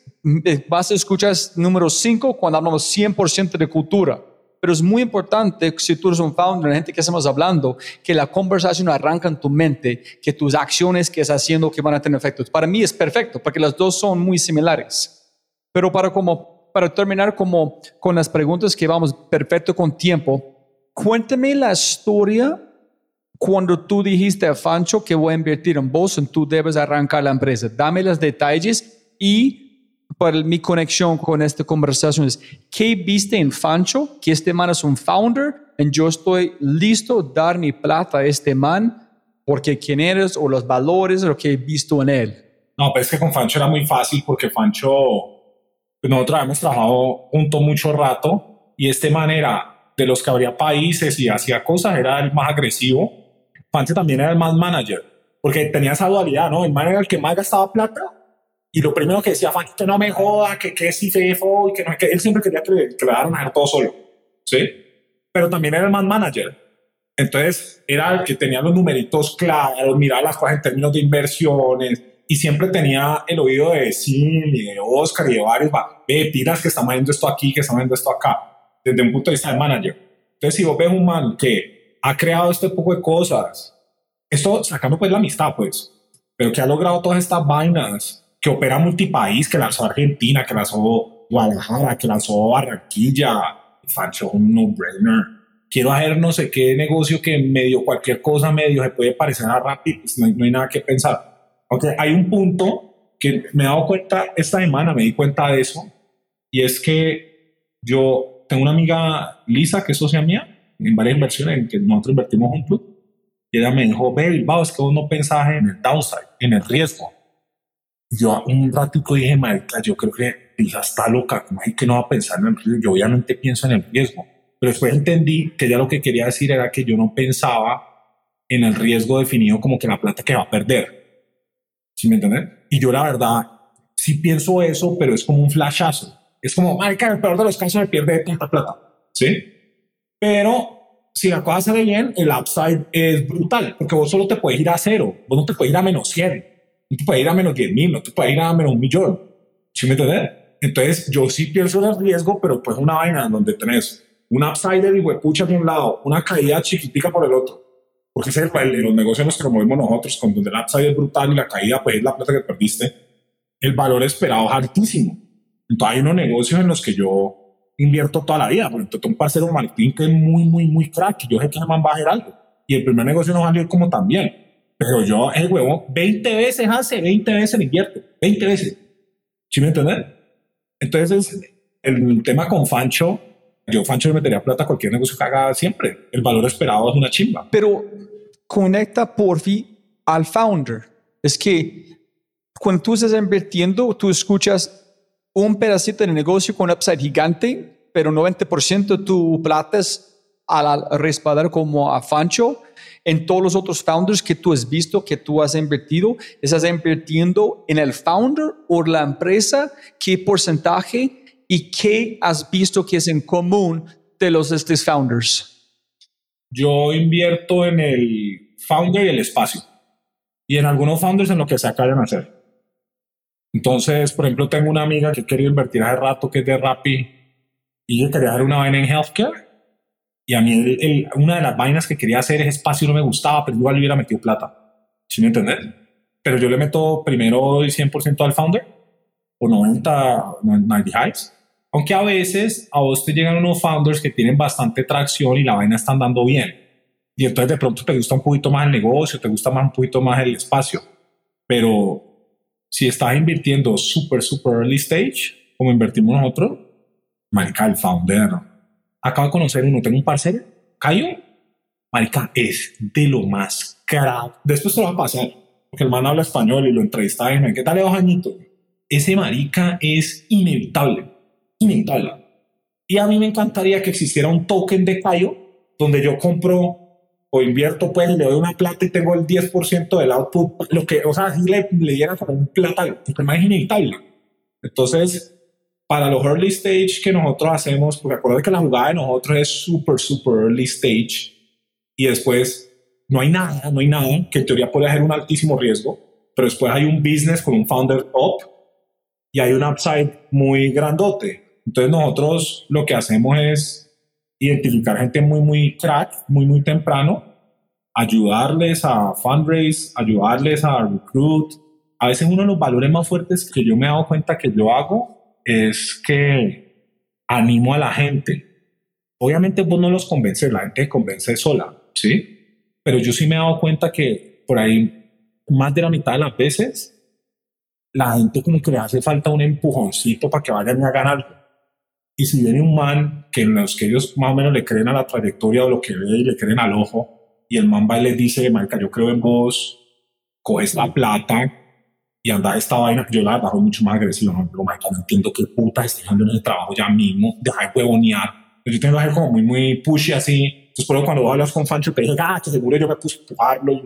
vas a escuchar número 5 cuando hablamos 100% de cultura. Pero es muy importante, si tú eres un founder, la gente que estamos hablando, que la conversación arranca en tu mente, que tus acciones que estás haciendo que van a tener efectos. Para mí es perfecto, porque las dos son muy similares. Pero para, como, para terminar como con las preguntas que vamos perfecto con tiempo, cuéntame la historia cuando tú dijiste a Fancho que voy a invertir en vos, y tú debes arrancar la empresa. Dame los detalles y para mi conexión con esta conversación es, ¿qué viste en Fancho? Que este man es un founder y yo estoy listo a dar mi plata a este man porque quién eres o los valores o lo que he visto en él. No, pues es que con Fancho era muy fácil porque Fancho, nosotros habíamos trabajado junto mucho rato y este man era de los que abría países y hacía cosas, era el más agresivo. Fancho también era el más manager porque tenía esa dualidad, ¿no? El man era el que más gastaba plata y lo primero que decía Fanny, que no me joda, que, que es IFEFO, y que, no, que él siempre quería que le, que le hacer todo solo. ¿Sí? Pero también era el man manager. Entonces era el que tenía los numeritos claros, miraba las cosas en términos de inversiones y siempre tenía el oído de Sim y de Oscar y de varios, va, ve, tiras que estamos viendo esto aquí, que estamos viendo esto acá, desde un punto de vista de manager. Entonces, si vos ves un man que ha creado este poco de cosas, esto sacando pues la amistad, pues, pero que ha logrado todas estas vainas que opera multipaís, que lanzó Argentina, que lanzó Guadalajara, que lanzó Barranquilla, Fancho, un no-brainer. Quiero hacer no sé qué negocio que medio cualquier cosa medio se puede parecer a Rappi, pues no, hay, nada que pensar. Aunque hay un punto que me he dado cuenta esta semana, me di cuenta de eso, y es que yo tengo una amiga Lisa, que es socia mía, en varias inversiones en que nosotros invertimos juntos, y ella me dijo, ve, vamos, es que vos no pensás en el downside, en el riesgo yo un ratico dije, marica, yo creo que Lisa está loca, como hay que no va a pensar en el riesgo? Yo obviamente pienso en el riesgo, pero después entendí que ya lo que quería decir era que yo no pensaba en el riesgo definido como que la plata que va a perder. ¿Sí me entienden? Y yo la verdad sí pienso eso, pero es como un flashazo. Es como, marica, en el peor de los casos me pierde tanta plata. ¿Sí? Pero si la cosa sale bien, el upside es brutal, porque vos solo te puedes ir a cero, vos no te puedes ir a menos 100 no te puede ir a menos 10 mil, no te puede ir a menos un millón. ¿Sí me entiendes? Entonces, yo sí pienso en el riesgo, pero pues una vaina donde tenés un upside de huepucha de un lado, una caída chiquitica por el otro. Porque ese es el, los negocios en los que movemos nosotros, con donde el upside es brutal y la caída pues es la plata que perdiste, el valor esperado es altísimo. Entonces, hay unos negocios en los que yo invierto toda la vida. Por ejemplo, tengo un parcero Martín que es muy, muy, muy crack. Yo sé que se va a algo. Y el primer negocio no salir como también Pero yo, el huevo, 20 veces hace, 20 veces le invierto, 20 veces. ¿Sí me entiendes? Entonces, el tema con Fancho, yo Fancho le metería plata a cualquier negocio que haga siempre. El valor esperado es una chimba. Pero conecta porfi al founder. Es que cuando tú estás invirtiendo, tú escuchas un pedacito del negocio con upside gigante, pero 90% de tu plata es al respaldar como a Fancho. En todos los otros founders que tú has visto, que tú has invertido, estás invirtiendo en el founder o la empresa, qué porcentaje y qué has visto que es en común de los estos founders. Yo invierto en el founder y el espacio. Y en algunos founders en lo que se acaban de hacer. Entonces, por ejemplo, tengo una amiga que quería invertir hace rato que es de Rappi y ella quería hacer una vaina en healthcare. Y a mí una de las vainas que quería hacer es espacio no me gustaba, pero igual le hubiera metido plata. ¿Sí me entiendes? Pero yo le meto primero el 100% al founder o 90, 90 highs. Aunque a veces a vos te llegan unos founders que tienen bastante tracción y la vaina está andando bien. Y entonces de pronto te gusta un poquito más el negocio, te gusta más un poquito más el espacio. Pero si estás invirtiendo super, super early stage, como invertimos nosotros, marica, el founder. Acabo de conocer uno, tengo un parcero, Cayo, marica, es de lo más caro. Después te lo va a pasar, porque el man habla español y lo entrevista y me ¿qué tal dos añitos? Ese marica es inevitable, inevitable. Y a mí me encantaría que existiera un token de Cayo donde yo compro o invierto, pues le doy una plata y tengo el 10% del output, lo que, o sea, si le, le diera como un plata, porque más es inevitable. Entonces, para los early stage que nosotros hacemos, porque acuérdate que la jugada de nosotros es super, super early stage y después no hay nada, no hay nada, que en teoría puede ser un altísimo riesgo, pero después hay un business con un founder top y hay un upside muy grandote. Entonces nosotros lo que hacemos es identificar gente muy, muy crack, muy, muy temprano, ayudarles a fundraise, ayudarles a recruit. A veces uno de los valores más fuertes que yo me he dado cuenta que yo hago es que animo a la gente. Obviamente vos no los convences, la gente convence sola, ¿sí? Pero yo sí me he dado cuenta que por ahí más de la mitad de las veces la gente como que le hace falta un empujoncito para que vayan a ganar y si viene un man que en los que ellos más o menos le creen a la trayectoria o lo que ve y le creen al ojo, y el man va y le dice, marica, yo creo en vos, coges la plata y anda esta vaina, yo la bajo mucho más agresivo, no, pero no entiendo qué puta estoy haciendo en el trabajo ya mismo, deja de huevonear. Yo tengo que como muy, muy pushy así. Entonces, por cuando vos hablas con Fancho, te dije, ah, que seguro yo me puse a empujarlo y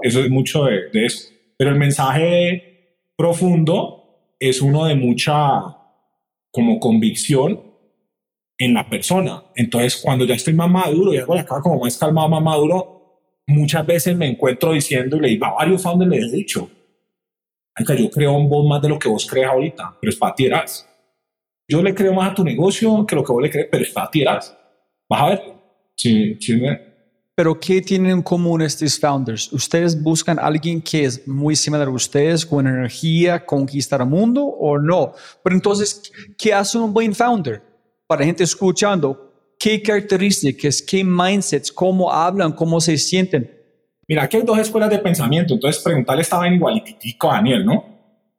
Eso es mucho de, de eso. Pero el mensaje profundo es uno de mucha como convicción en la persona. Entonces, cuando ya estoy más maduro y hago la cara como más calmado, más maduro, muchas veces me encuentro diciendo y le digo a varios founders, les he dicho, yo creo en vos más de lo que vos crees ahorita, pero es. Yo le creo más a tu negocio que lo que vos le crees, pero es. Vas a ver. Sí, sí, me, pero ¿qué tienen en común estos founders? ¿Ustedes buscan a alguien que es muy similar a ustedes, con energía, conquistar el mundo o no? Pero entonces, ¿qué hace un buen founder? Para gente escuchando, ¿qué características, qué mindsets, cómo hablan, cómo se sienten? Mira, aquí hay dos escuelas de pensamiento, entonces preguntarle estaba en igualitico a Daniel, ¿no?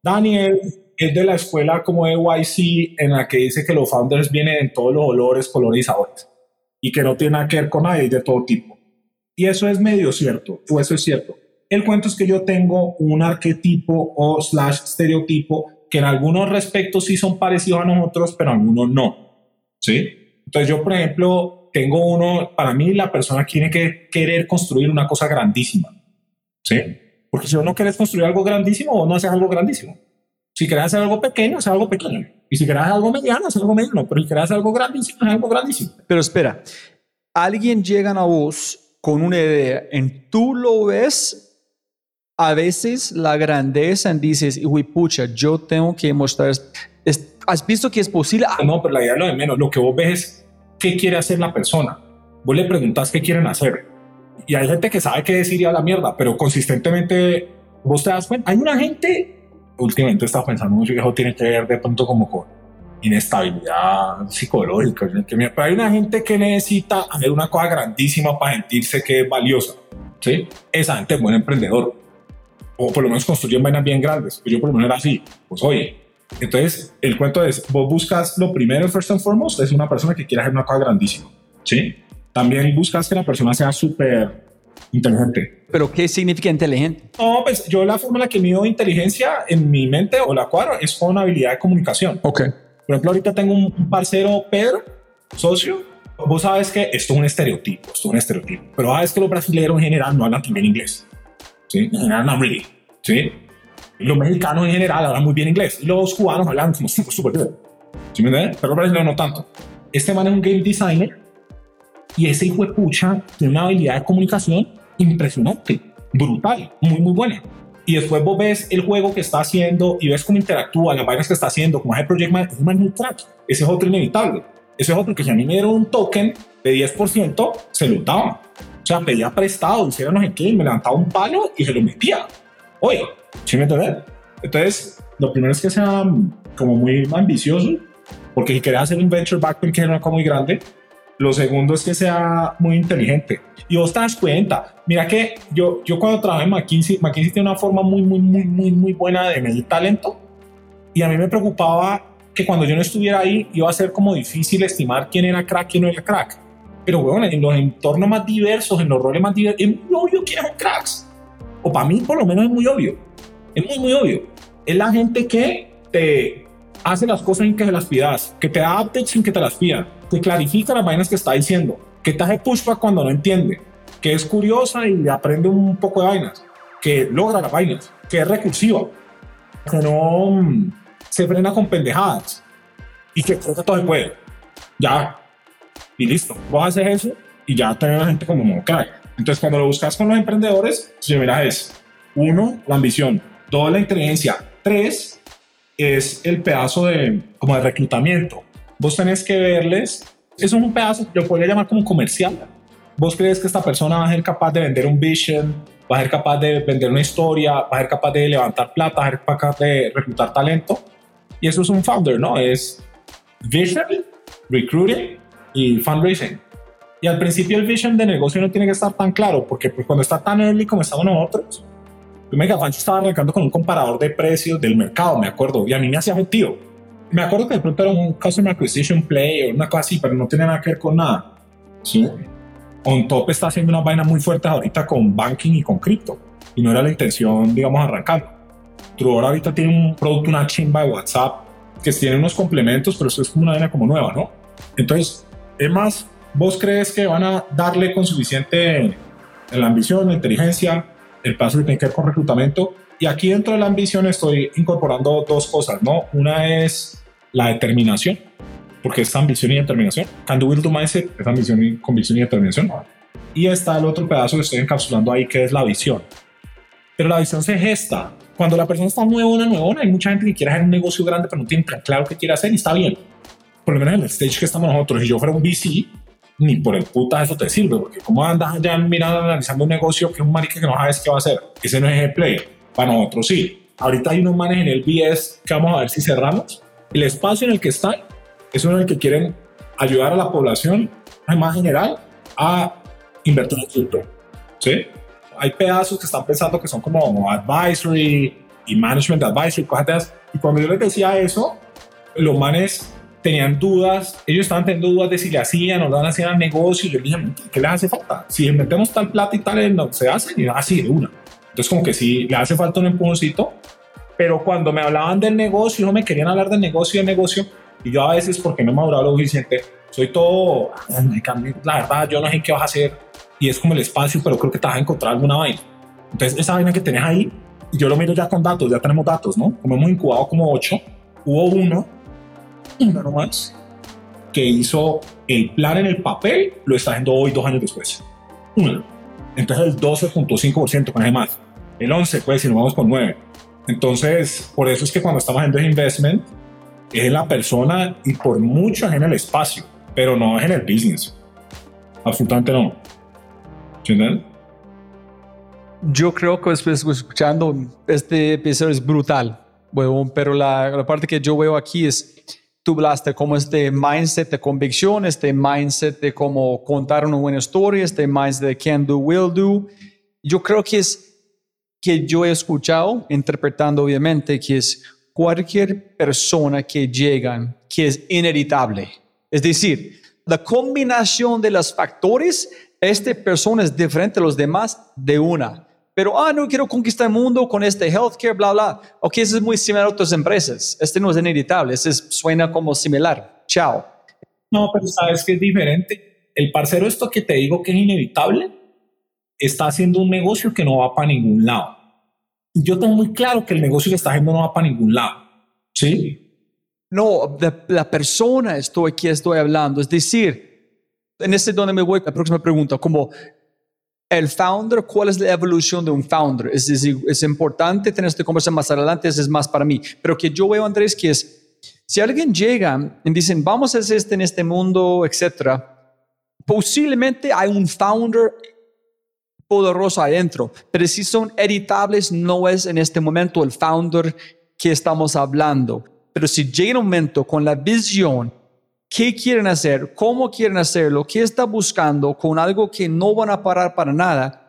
Daniel es de la escuela como de YC en la que dice que los founders vienen en todos los olores, colores y sabores y que no tiene nada que ver con nadie de todo tipo. Y eso es medio cierto, o eso es cierto. El cuento es que yo tengo un arquetipo o slash estereotipo que en algunos respectos sí son parecidos a nosotros, pero algunos no. ¿Sí? Entonces yo, por ejemplo, tengo uno, para mí la persona tiene que querer construir una cosa grandísima. ¿Sí? Porque si vos no querés construir algo grandísimo, vos no haces algo grandísimo. Si querés hacer algo pequeño, haces algo pequeño. Y si querés algo mediano, haces algo mediano. Pero si querés hacer algo grandísimo, haces algo grandísimo. Pero espera, alguien llega a vos con una idea, en tú lo ves a veces la grandeza y dices, uy, pucha, yo tengo que mostrar, ¿has visto que es posible? No, pero la idea es lo de menos, lo que vos ves es qué quiere hacer la persona. Vos le preguntas qué quieren hacer. Y hay gente que sabe qué decir y a la mierda, pero consistentemente vos te das cuenta. Hay una gente, últimamente está pensando mucho que eso tiene que ver de pronto como con inestabilidad psicológica. Pero hay una gente que necesita hacer una cosa grandísima para sentirse que es valiosa. ¿sí? Esa gente es buen emprendedor. O por lo menos construyen vainas bien grandes. Yo por lo menos era así. Pues oye, entonces el cuento es, vos buscas lo primero, first and foremost, es una persona que quiere hacer una cosa grandísima, ¿sí? También buscas que la persona sea súper inteligente. ¿Pero qué significa inteligente? No, pues yo la forma en la que mido inteligencia en mi mente o la cuadro es con habilidad de comunicación. Ok. Por ejemplo, ahorita tengo un parcero, Pedro, socio. Vos sabes que esto es un estereotipo, esto es un estereotipo. Pero sabes que los brasileños en general no hablan tan bien inglés. ¿Sí? En general no really. ¿Sí? Los mexicanos en general hablan muy bien inglés. Y los cubanos hablan como súper, bien. ¿Sí me entiendes? Pero los no tanto. Este man es un game designer y ese hijo de pucha tiene una habilidad de comunicación impresionante, brutal, muy, muy buena. Y después vos ves el juego que está haciendo y ves cómo interactúa, las vainas que está haciendo, como el Project Man, es un crack. Ese es otro inevitable. Ese es otro que si a mí me dieron un token de 10%, se lo daba. O sea, pedía prestado, hiciera no sé qué, y me levantaba un palo y se lo metía. Oye, ¿sí me? Entonces, lo primero es que sea como muy ambicioso, porque si querés hacer un venture back, que es una cosa muy grande, lo segundo es que sea muy inteligente. Y vos te das cuenta. Mira que yo, yo cuando trabajé en McKinsey, McKinsey tiene una forma muy, muy, muy, muy, muy buena de medir talento. Y a mí me preocupaba que cuando yo no estuviera ahí iba a ser como difícil estimar quién era crack, quién no era crack. Pero bueno, en los entornos más diversos, en los roles más diversos, es muy obvio quiénes son cracks. O para mí por lo menos es muy obvio. Es muy, muy obvio. Es la gente que te hace las cosas sin que se las pidas, que te da updates sin que te las pida, que clarifica las vainas que está diciendo, que te hace pushback cuando no entiende, que es curiosa y aprende un poco de vainas, que logra las vainas, que es recursiva, que no mm, se frena con pendejadas y que todo se puede. Ya. Y listo. Vos haces eso y ya tenés a la gente como modo crack. Entonces, cuando lo buscas con los emprendedores, si mira es uno, la ambición, dos, la inteligencia, tres, es el pedazo de como de reclutamiento. Vos tenés que verles, eso es un pedazo yo podría llamar como comercial. Vos crees que esta persona va a ser capaz de vender un vision, va a ser capaz de vender una historia, va a ser capaz de levantar plata, va a ser capaz de reclutar talento. Y eso es un founder, ¿no? Es vision, recruiting y fundraising. Y al principio el vision de negocio no tiene que estar tan claro, porque pues, cuando está tan early como estamos nosotros, Mega Fancho estaba arrancando con un comparador de precios del mercado, me acuerdo, y a mí me hacía sentido. Me acuerdo que de pronto era un Customer Acquisition Play o una cosa así, pero no tenía nada que ver con nada. ¿sí? On Top está haciendo una vaina muy fuerte ahorita con banking y con cripto, y no era la intención, digamos, arrancar. Truor ahorita tiene un producto, una chimba de WhatsApp, que tiene unos complementos, pero eso es como una vaina como nueva, ¿no? Entonces, es más, ¿vos crees que van a darle con suficiente la ambición, la inteligencia, el paso que tiene que ver con reclutamiento? Y aquí dentro de la ambición estoy incorporando dos cosas, ¿no? Una es la determinación, porque es ambición y determinación. Can do, will do mindset es ambición y convicción y determinación. Y está el otro pedazo que estoy encapsulando ahí, que es la visión. Pero la visión se gesta. Cuando la persona está nuevona, nuevona, hay mucha gente que quiere hacer un negocio grande, pero no tiene tan claro qué quiere hacer y está bien. Por lo menos en el stage que estamos nosotros, si yo fuera un VC, ni por el puta eso te sirve, porque como andas ya mirando, analizando un negocio que es un marica que no sabes qué va a hacer. Ese no es el play. Para nosotros sí. Ahorita hay unos manes en el BS que vamos a ver si cerramos. El espacio en el que están es uno en el que quieren ayudar a la población, más general, a invertir en cripto. ¿Sí? Hay pedazos que están pensando que son como advisory y management advisory, cosas de esas. Y cuando yo les decía eso, los manes tenían dudas, ellos estaban teniendo dudas de si le hacían o no le hacían al negocio. Yo les dije, ¿qué les hace falta? Si metemos tal plata y tal, no se hace, y así de una. Entonces, como que sí, le hace falta un empujoncito. Pero cuando me hablaban del negocio, no me querían hablar del negocio y del negocio. Y yo a veces, porque no he madurado lo suficiente, soy todo, la verdad, yo no sé qué vas a hacer. Y es como el espacio, pero creo que te vas a encontrar alguna vaina. Entonces, esa vaina que tenés ahí, yo lo miro ya con datos, ya tenemos datos, ¿no? Como hemos incubado como ocho, hubo uno, uno nomás, que hizo el plan en el papel, lo está haciendo hoy, dos años después. Uno. Entonces, el 12.5% con ese más. El 11, pues, si nos vamos con 9. Entonces, por eso es que cuando estamos haciendo ese investment, es en la persona y por mucho es en el espacio, pero no es en el business. Absolutamente no. ¿Entienden? Yo creo que después escuchando este episodio es brutal, huevón, pero la, la parte que yo veo aquí es, tú hablaste como este mindset de convicción, este mindset de cómo contar una buena historia, este mindset de can do, will do, yo creo que es que yo he escuchado, interpretando obviamente, que es cualquier persona que llega que es inheritable. Es decir, la combinación de los factores, esta persona es diferente a los demás de una. Pero, ah, no quiero conquistar el mundo con este healthcare, bla, bla. Ok, eso es muy similar a otras empresas. Este no es inevitable, este suena como similar. Chao. No, pero sabes que es diferente. El parcero, esto que te digo que es inevitable, está haciendo un negocio que no va para ningún lado. Yo tengo muy claro que el negocio que está haciendo no va para ningún lado. ¿Sí? No, de la persona estoy que estoy hablando. Es decir, en este donde me voy, la próxima pregunta, como el founder, ¿cuál es la evolución de un founder? Es, decir, es importante tener esta conversación más adelante, es más para mí. Pero que yo veo, Andrés, que es, si alguien llega y dicen, vamos a hacer esto en este mundo, etcétera, posiblemente hay un founder poderoso adentro, pero si son editables, no es en este momento el founder que estamos hablando. Pero si llega un momento con la visión, qué quieren hacer, cómo quieren hacerlo, qué está buscando, con algo que no van a parar para nada,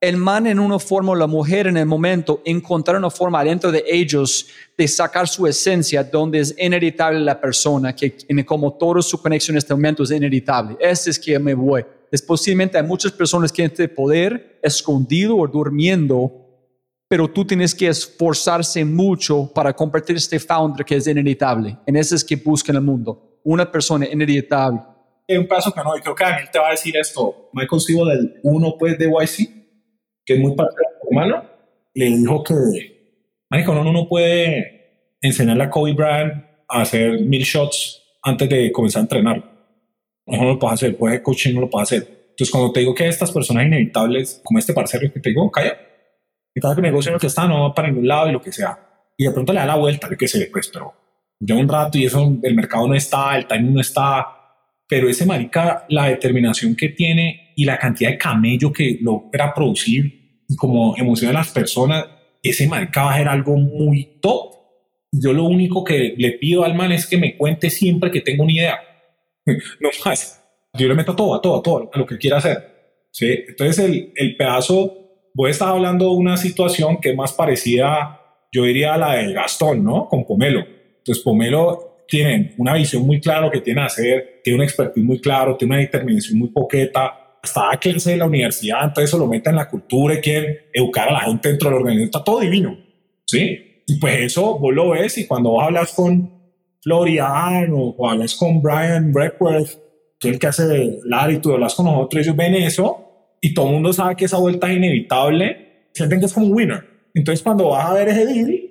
el man en una forma o la mujer en el momento encontrar una forma dentro de ellos de sacar su esencia donde es inevitable la persona, que como toda su conexión en este momento es inevitable. Ese es que me voy. Es posiblemente hay muchas personas que tienen este poder escondido o durmiendo pero tú tienes que esforzarse mucho para convertir este founder que es inevitable. En ese es que buscan el mundo. Una persona inevitable. Hay un caso que no, y creo que Daniel te va a decir esto. Michael Sivo del uno pues de YC, que es muy parte de hermano, le dijo que, Michael, uno no puede enseñarle a Kobe Bryant a hacer mil shots antes de comenzar a entrenar. No lo puede hacer, puede coaching, no lo puede hacer. Entonces, cuando te digo que estas personas inevitables, como este parcero que te digo, calla, y cada negocio en el que está no va para ningún lado y lo que sea. Y de pronto le da la vuelta, yo qué sé, pues, pero ya un rato y eso, el mercado no está, el timing no está, pero ese marica, la determinación que tiene y la cantidad de camello que logra producir como emociona a las personas, ese marica va a ser algo muy top. Yo lo único que le pido al man es que me cuente siempre que tengo una idea. *laughs* no más. Yo le meto todo, a todo, a todo, a lo que quiera hacer. ¿sí? Entonces el, el pedazo voy a estar hablando de una situación que es más parecida, yo diría, a la del Gastón, ¿no? Con Pomelo. Entonces, Pomelo tiene una visión muy clara de que tiene que hacer, tiene un expertise muy claro, tiene una determinación muy poqueta, hasta clase de la universidad, entonces eso lo mete en la cultura y quiere educar a la gente dentro del organización, está todo divino, ¿sí? Y pues eso vos lo ves y cuando vos hablas con Florian o, hablas con Brian Breckworth, que es el que hace Larry, tú hablas con nosotros, ellos ven eso y todo el mundo sabe que esa vuelta es inevitable, sienten que es como un winner. Entonces, cuando vas a ver ese deal,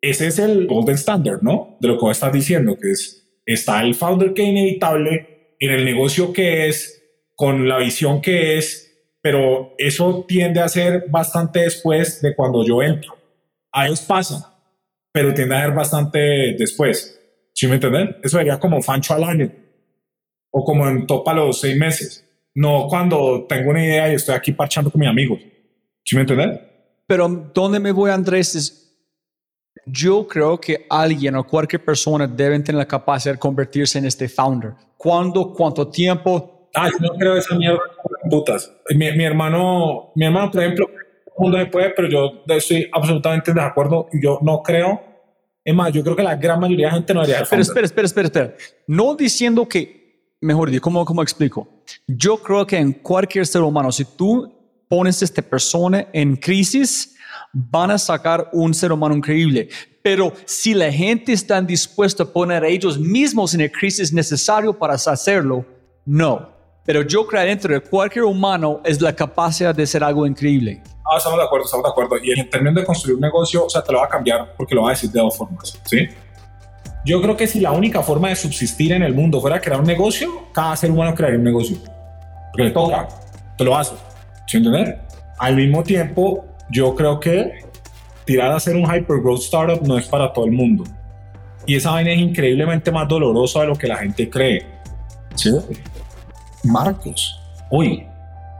ese es el golden standard, ¿no? De lo que estás diciendo, que es, está el founder que es inevitable, en el negocio que es, con la visión que es, pero eso tiende a ser bastante después de cuando yo entro. A ellos pasa, pero tiende a ser bastante después. ¿Sí me entienden? Eso sería como Fancho al año o como en Topa los seis meses no cuando tengo una idea y estoy aquí parchando con mis amigos. ¿Sí me entiendes? Pero donde me voy, Andrés, yo creo que alguien o cualquier persona debe tener la capacidad de convertirse en este founder. ¿Cuándo? ¿Cuánto tiempo? Ah, yo no creo esa mierda putas. Mi, mi, hermano, mi hermano, por ejemplo, mundo se puede, pero yo estoy absolutamente de acuerdo. Yo no creo. Es más, yo creo que la gran mayoría de la gente no haría. Pero espera, espera, espera, espera. No diciendo que mejor dicho, ¿cómo, ¿cómo explico? Yo creo que en cualquier ser humano, si tú pones a esta persona en crisis, van a sacar un ser humano increíble. Pero si la gente está dispuesta a poner a ellos mismos en el crisis necesario para hacerlo, no. Pero yo creo que dentro de cualquier humano es la capacidad de ser algo increíble. Ah, estamos de acuerdo, estamos de acuerdo. Y en términos de construir un negocio, o sea, te lo va a cambiar porque lo va a decir de dos formas, ¿sí? Yo creo que si la única forma de subsistir en el mundo fuera crear un negocio, cada ser humano crearía un negocio. Porque le toca, te lo hace. ¿Sí entender? Al mismo tiempo, yo creo que tirar a hacer un hypergrowth startup no es para todo el mundo. Y esa vaina es increíblemente más dolorosa de lo que la gente cree. ¿Sí? Marcos, hoy,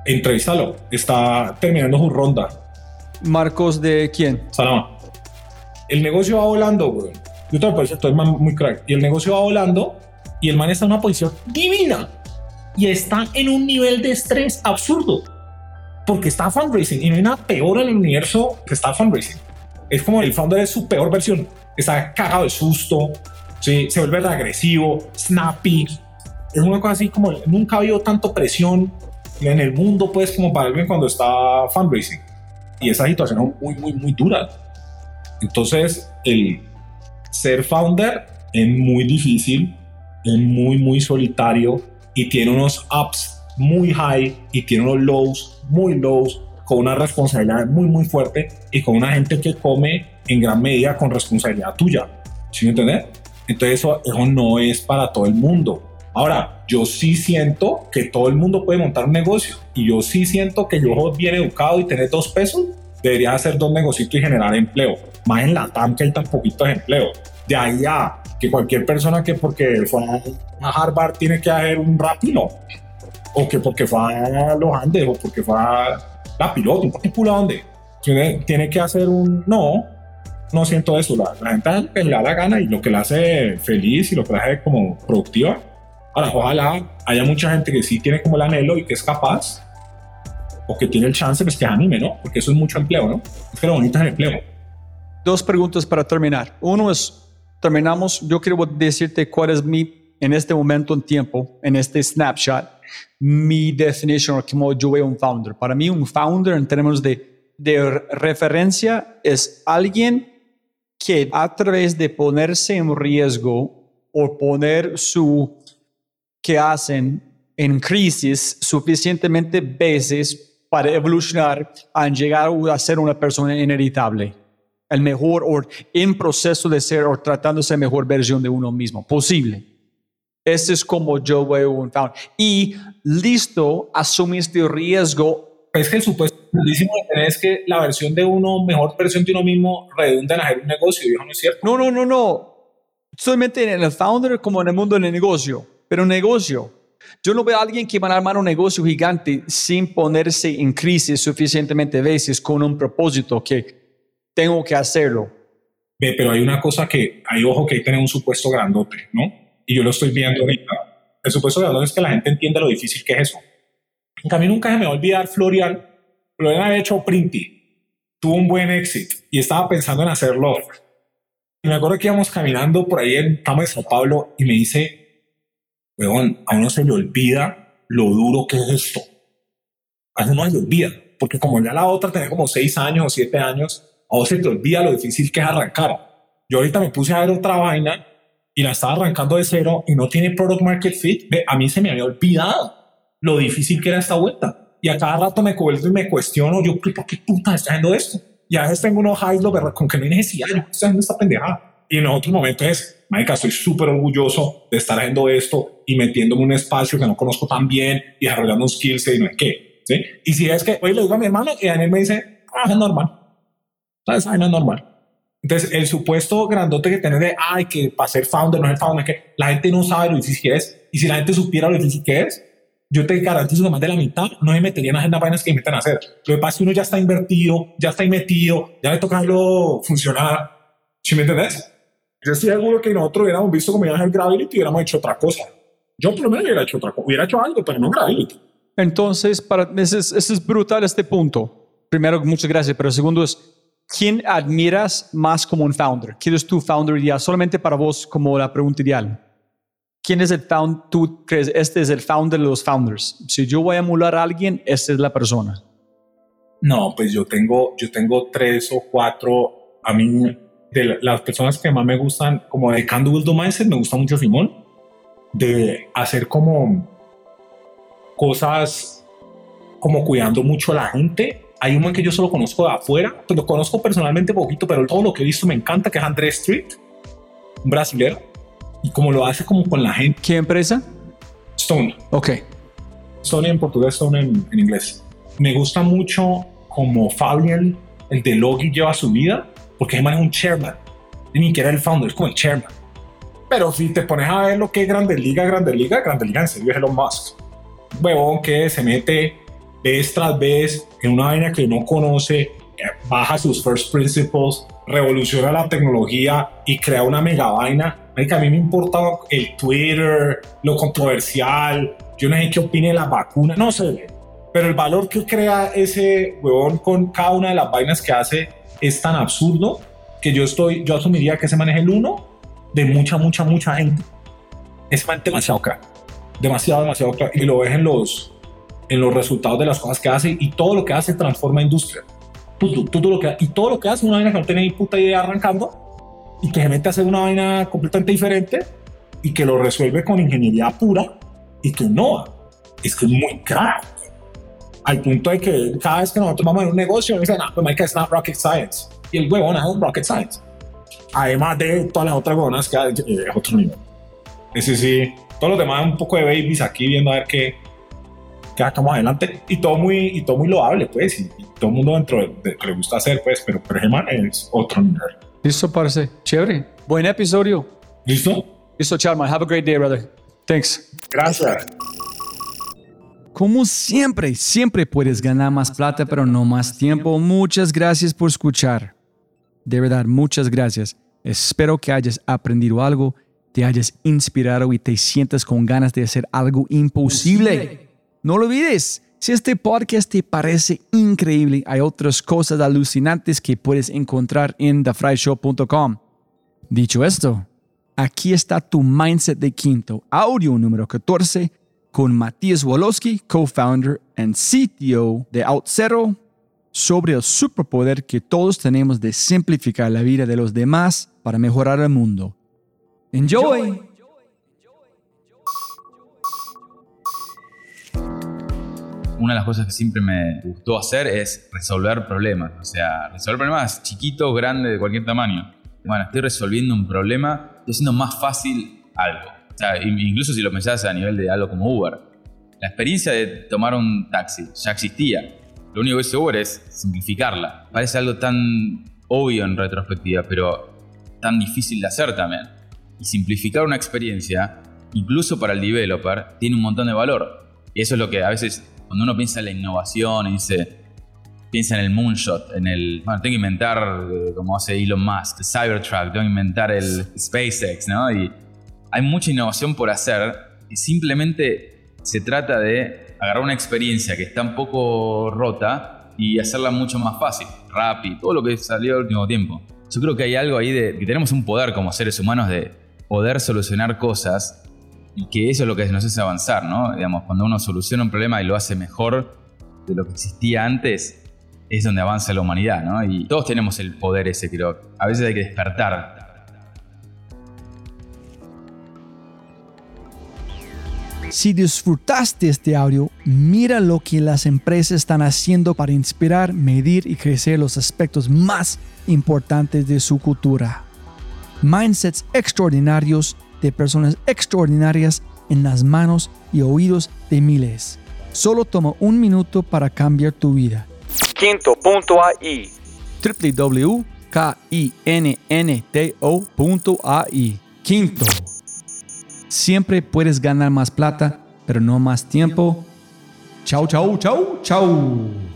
entrevístalo. Está terminando su ronda. ¿Marcos de quién? Salama. El negocio va volando, güey yo te parece todo el man muy crack. Y el negocio va volando y el man está en una posición divina y está en un nivel de estrés absurdo. Porque está fundraising y no hay nada peor en el universo que está fundraising. Es como el founder es su peor versión. Está cagado de susto, ¿sí? se vuelve agresivo, snappy. Es una cosa así como nunca ha habido tanto presión en el mundo, pues, como para alguien cuando está fundraising. Y esa situación es muy, muy, muy dura. Entonces, el ser founder es muy difícil, es muy, muy solitario y tiene unos ups muy high y tiene unos lows muy lows con una responsabilidad muy, muy fuerte y con una gente que come en gran medida con responsabilidad tuya. ¿Sí me entiendes? Entonces eso, eso no es para todo el mundo. Ahora, yo sí siento que todo el mundo puede montar un negocio y yo sí siento que yo bien educado y tener dos pesos debería hacer dos negocios y generar empleo. Más en la TAM que hay tan poquito de empleo. De ahí a que cualquier persona que porque fue a Harvard tiene que hacer un rápido o que porque fue a los Andes o porque fue a la piloto, un particular donde tiene, tiene que hacer un no, no siento eso. La, la gente le da la gana y lo que la hace feliz y lo que la hace como productiva. Ahora, ojalá haya mucha gente que sí tiene como el anhelo y que es capaz o que tiene el chance, pues que anime, ¿no? Porque eso es mucho empleo, ¿no? Es que lo bonito es el empleo. Dos preguntas para terminar. Uno es, terminamos, yo quiero decirte cuál es mi, en este momento en tiempo, en este snapshot, mi definición o como yo veo un founder. Para mí, un founder en términos de, de referencia es alguien que a través de ponerse en riesgo o poner su que hacen en crisis suficientemente veces para evolucionar a llegar a ser una persona inevitable, el mejor o en proceso de ser o tratando de ser mejor versión de uno mismo, posible. Ese es como yo veo un founder. Y listo, asumiste riesgo. Es que el supuesto es que la versión de uno, mejor versión de uno mismo, redunda en hacer un negocio, eso no es cierto. No, no, no, no. Solamente en el founder como en el mundo del negocio, pero negocio. Yo no veo a alguien que va a armar un negocio gigante sin ponerse en crisis suficientemente veces con un propósito que tengo que hacerlo. Ve, pero hay una cosa que, hay ojo que que tener un supuesto grandote, ¿no? Y yo lo estoy viendo ahorita. El supuesto grandote es que la gente entienda lo difícil que es eso. En cambio, nunca se me va a olvidar Florian. Florian había hecho Printy. Tuvo un buen éxito y estaba pensando en hacerlo. Y me acuerdo que íbamos caminando por ahí en Tama de Sao Paulo y me dice, weón, a uno se le olvida lo duro que es esto. A uno se le olvida, porque como ya la otra tenía como seis años o siete años, a vos se te olvida lo difícil que es arrancar. Yo ahorita me puse a ver otra vaina y la estaba arrancando de cero y no tiene product market fit. A mí se me había olvidado lo difícil que era esta vuelta. Y a cada rato me vuelvo y me cuestiono, yo, ¿por qué puta está haciendo esto? Y a veces tengo unos highs, con que no hay necesidad, yo estoy haciendo esta pendejada. Y en otros momentos es, Marica, estoy súper orgulloso de estar haciendo esto y metiéndome en un espacio que no conozco tan bien y desarrollando un skill set y no es qué. ¿sí? Y si es que, hoy le digo a mi hermano y Daniel me dice, ah, es normal. No es normal. Entonces, el supuesto grandote que tener de, ay, que para ser founder no es founder, es que la gente no sabe lo difícil que es. Y si la gente supiera lo difícil que es, yo te garantizo que más de la mitad no se meterían a hacer las vainas que invitan a hacer. Lo que pasa es que uno ya está invertido, ya está metido, ya le toca algo funcionar. ¿Sí me entendés? Yo estoy seguro que nosotros hubiéramos visto como iba a hacer Gravity y hubiéramos hecho otra cosa. Yo por lo menos hubiera hecho otra cosa, hubiera hecho algo, pero no Gravity. Entonces, para, ese, es, es brutal este punto. Primero, muchas gracias, pero segundo es, ¿quién admiras más como un founder? ¿Quién es tu founder ideal? Solamente para vos como la pregunta ideal. ¿Quién es el founder? Tú crees, este es el founder de los founders. Si yo voy a emular a alguien, esta es la persona. No, pues yo tengo, yo tengo tres o cuatro. A mí de las personas que más me gustan, como de Candle Mindset, me gusta mucho Simón, de hacer como cosas como cuidando mucho a la gente. Hay un man que yo solo conozco de afuera, pues lo conozco personalmente poquito, pero todo lo que he visto me encanta, que es Andrés Street, un brasileño, y como lo hace como con la gente. ¿Qué empresa? Stone. Ok. Stone en portugués, Stone en, en inglés. Me gusta mucho como Fabian, el de Logi, lleva su vida porque además es un chairman, y ni que era el founder, es como el chairman. Pero si te pones a ver lo que es Grandes Liga, Grandes Liga, Grandes Liga en serio es Elon Musk. Huevón que se mete vez tras vez en una vaina que no conoce, baja sus first principles, revoluciona la tecnología y crea una mega vaina. A mí me importa el Twitter, lo controversial, yo no sé qué opine la vacuna, no sé. Pero el valor que crea ese huevón con cada una de las vainas que hace es tan absurdo que yo estoy, yo asumiría que se maneja el uno de mucha, mucha, mucha gente. Es demasiado caro. Demasiado, demasiado caro. Y lo ves en los, en los resultados de las cosas que hace y todo lo que hace transforma industria. Todo, todo lo que, y todo lo que hace una vaina que no tiene ni puta idea arrancando y que se mete a hacer una vaina completamente diferente y que lo resuelve con ingeniería pura y que no Es que es muy caro. Al punto de que cada vez que nosotros vamos a un negocio, dicen, ah, pues es not rocket science. Y el huevón es rocket science. Además de todas las otras huevonas que hay, es otro nivel. Ese sí, todos los demás un poco de babies aquí viendo a ver qué, qué hacemos adelante. Y todo muy, y todo muy loable, pues. Y, todo el mundo dentro de, que le gusta hacer, pues. Pero, pero Germán es otro nivel. Listo, parce. Chévere. Buen episodio. ¿Listo? Listo, Charman. Have a great day, brother. Thanks. Gracias. Como siempre, siempre puedes ganar más plata, pero no más tiempo. Muchas gracias por escuchar. De verdad, muchas gracias. Espero que hayas aprendido algo, te hayas inspirado y te sientas con ganas de hacer algo imposible. No lo olvides. Si este podcast te parece increíble, hay otras cosas alucinantes que puedes encontrar en thefryshow.com. Dicho esto, Aquí está tu mindset de quinto, audio número 14, con Matías Wolowski, co-founder and CTO de OutZero, sobre el superpoder que todos tenemos de simplificar la vida de los demás para mejorar el mundo. Enjoy. Una de las cosas que siempre me gustó hacer es resolver problemas. O sea, resolver problemas chiquitos, grandes, de cualquier tamaño. Bueno, estoy resolviendo un problema haciendo más fácil algo. O sea, incluso si lo pensás a nivel de algo como Uber. La experiencia de tomar un taxi ya existía. Lo único que hace Uber es simplificarla. Parece algo tan obvio en retrospectiva, pero tan difícil de hacer también. Y simplificar una experiencia, incluso para el developer, tiene un montón de valor. Y eso es lo que a veces, cuando uno piensa en la innovación y dice, piensa en el moonshot, en el, bueno, tengo que inventar, eh, como hace Elon Musk, el Cybertruck, tengo que inventar el SpaceX, ¿no? Y hay mucha innovación por hacer y simplemente se trata de agarrar una experiencia que está un poco rota y hacerla mucho más fácil, rápido, todo lo que salió al último tiempo. Yo creo que hay algo ahí de que tenemos un poder como seres humanos de poder solucionar cosas y que eso es lo que nos hace avanzar, ¿no? Digamos, cuando uno soluciona un problema y lo hace mejor de lo que existía antes, es donde avanza la humanidad, ¿no? Y todos tenemos el poder ese, pero a veces hay que despertar. Si disfrutaste este audio, mira lo que las empresas están haciendo para inspirar, medir y crecer los aspectos más importantes de su cultura. Mindsets extraordinarios de personas extraordinarias en las manos y oídos de miles. Solo toma un minuto para cambiar tu vida quinto.ai www.kinnto.ai Quinto. Siempre puedes ganar más plata, pero no más tiempo. Chau, chau, chau, chau.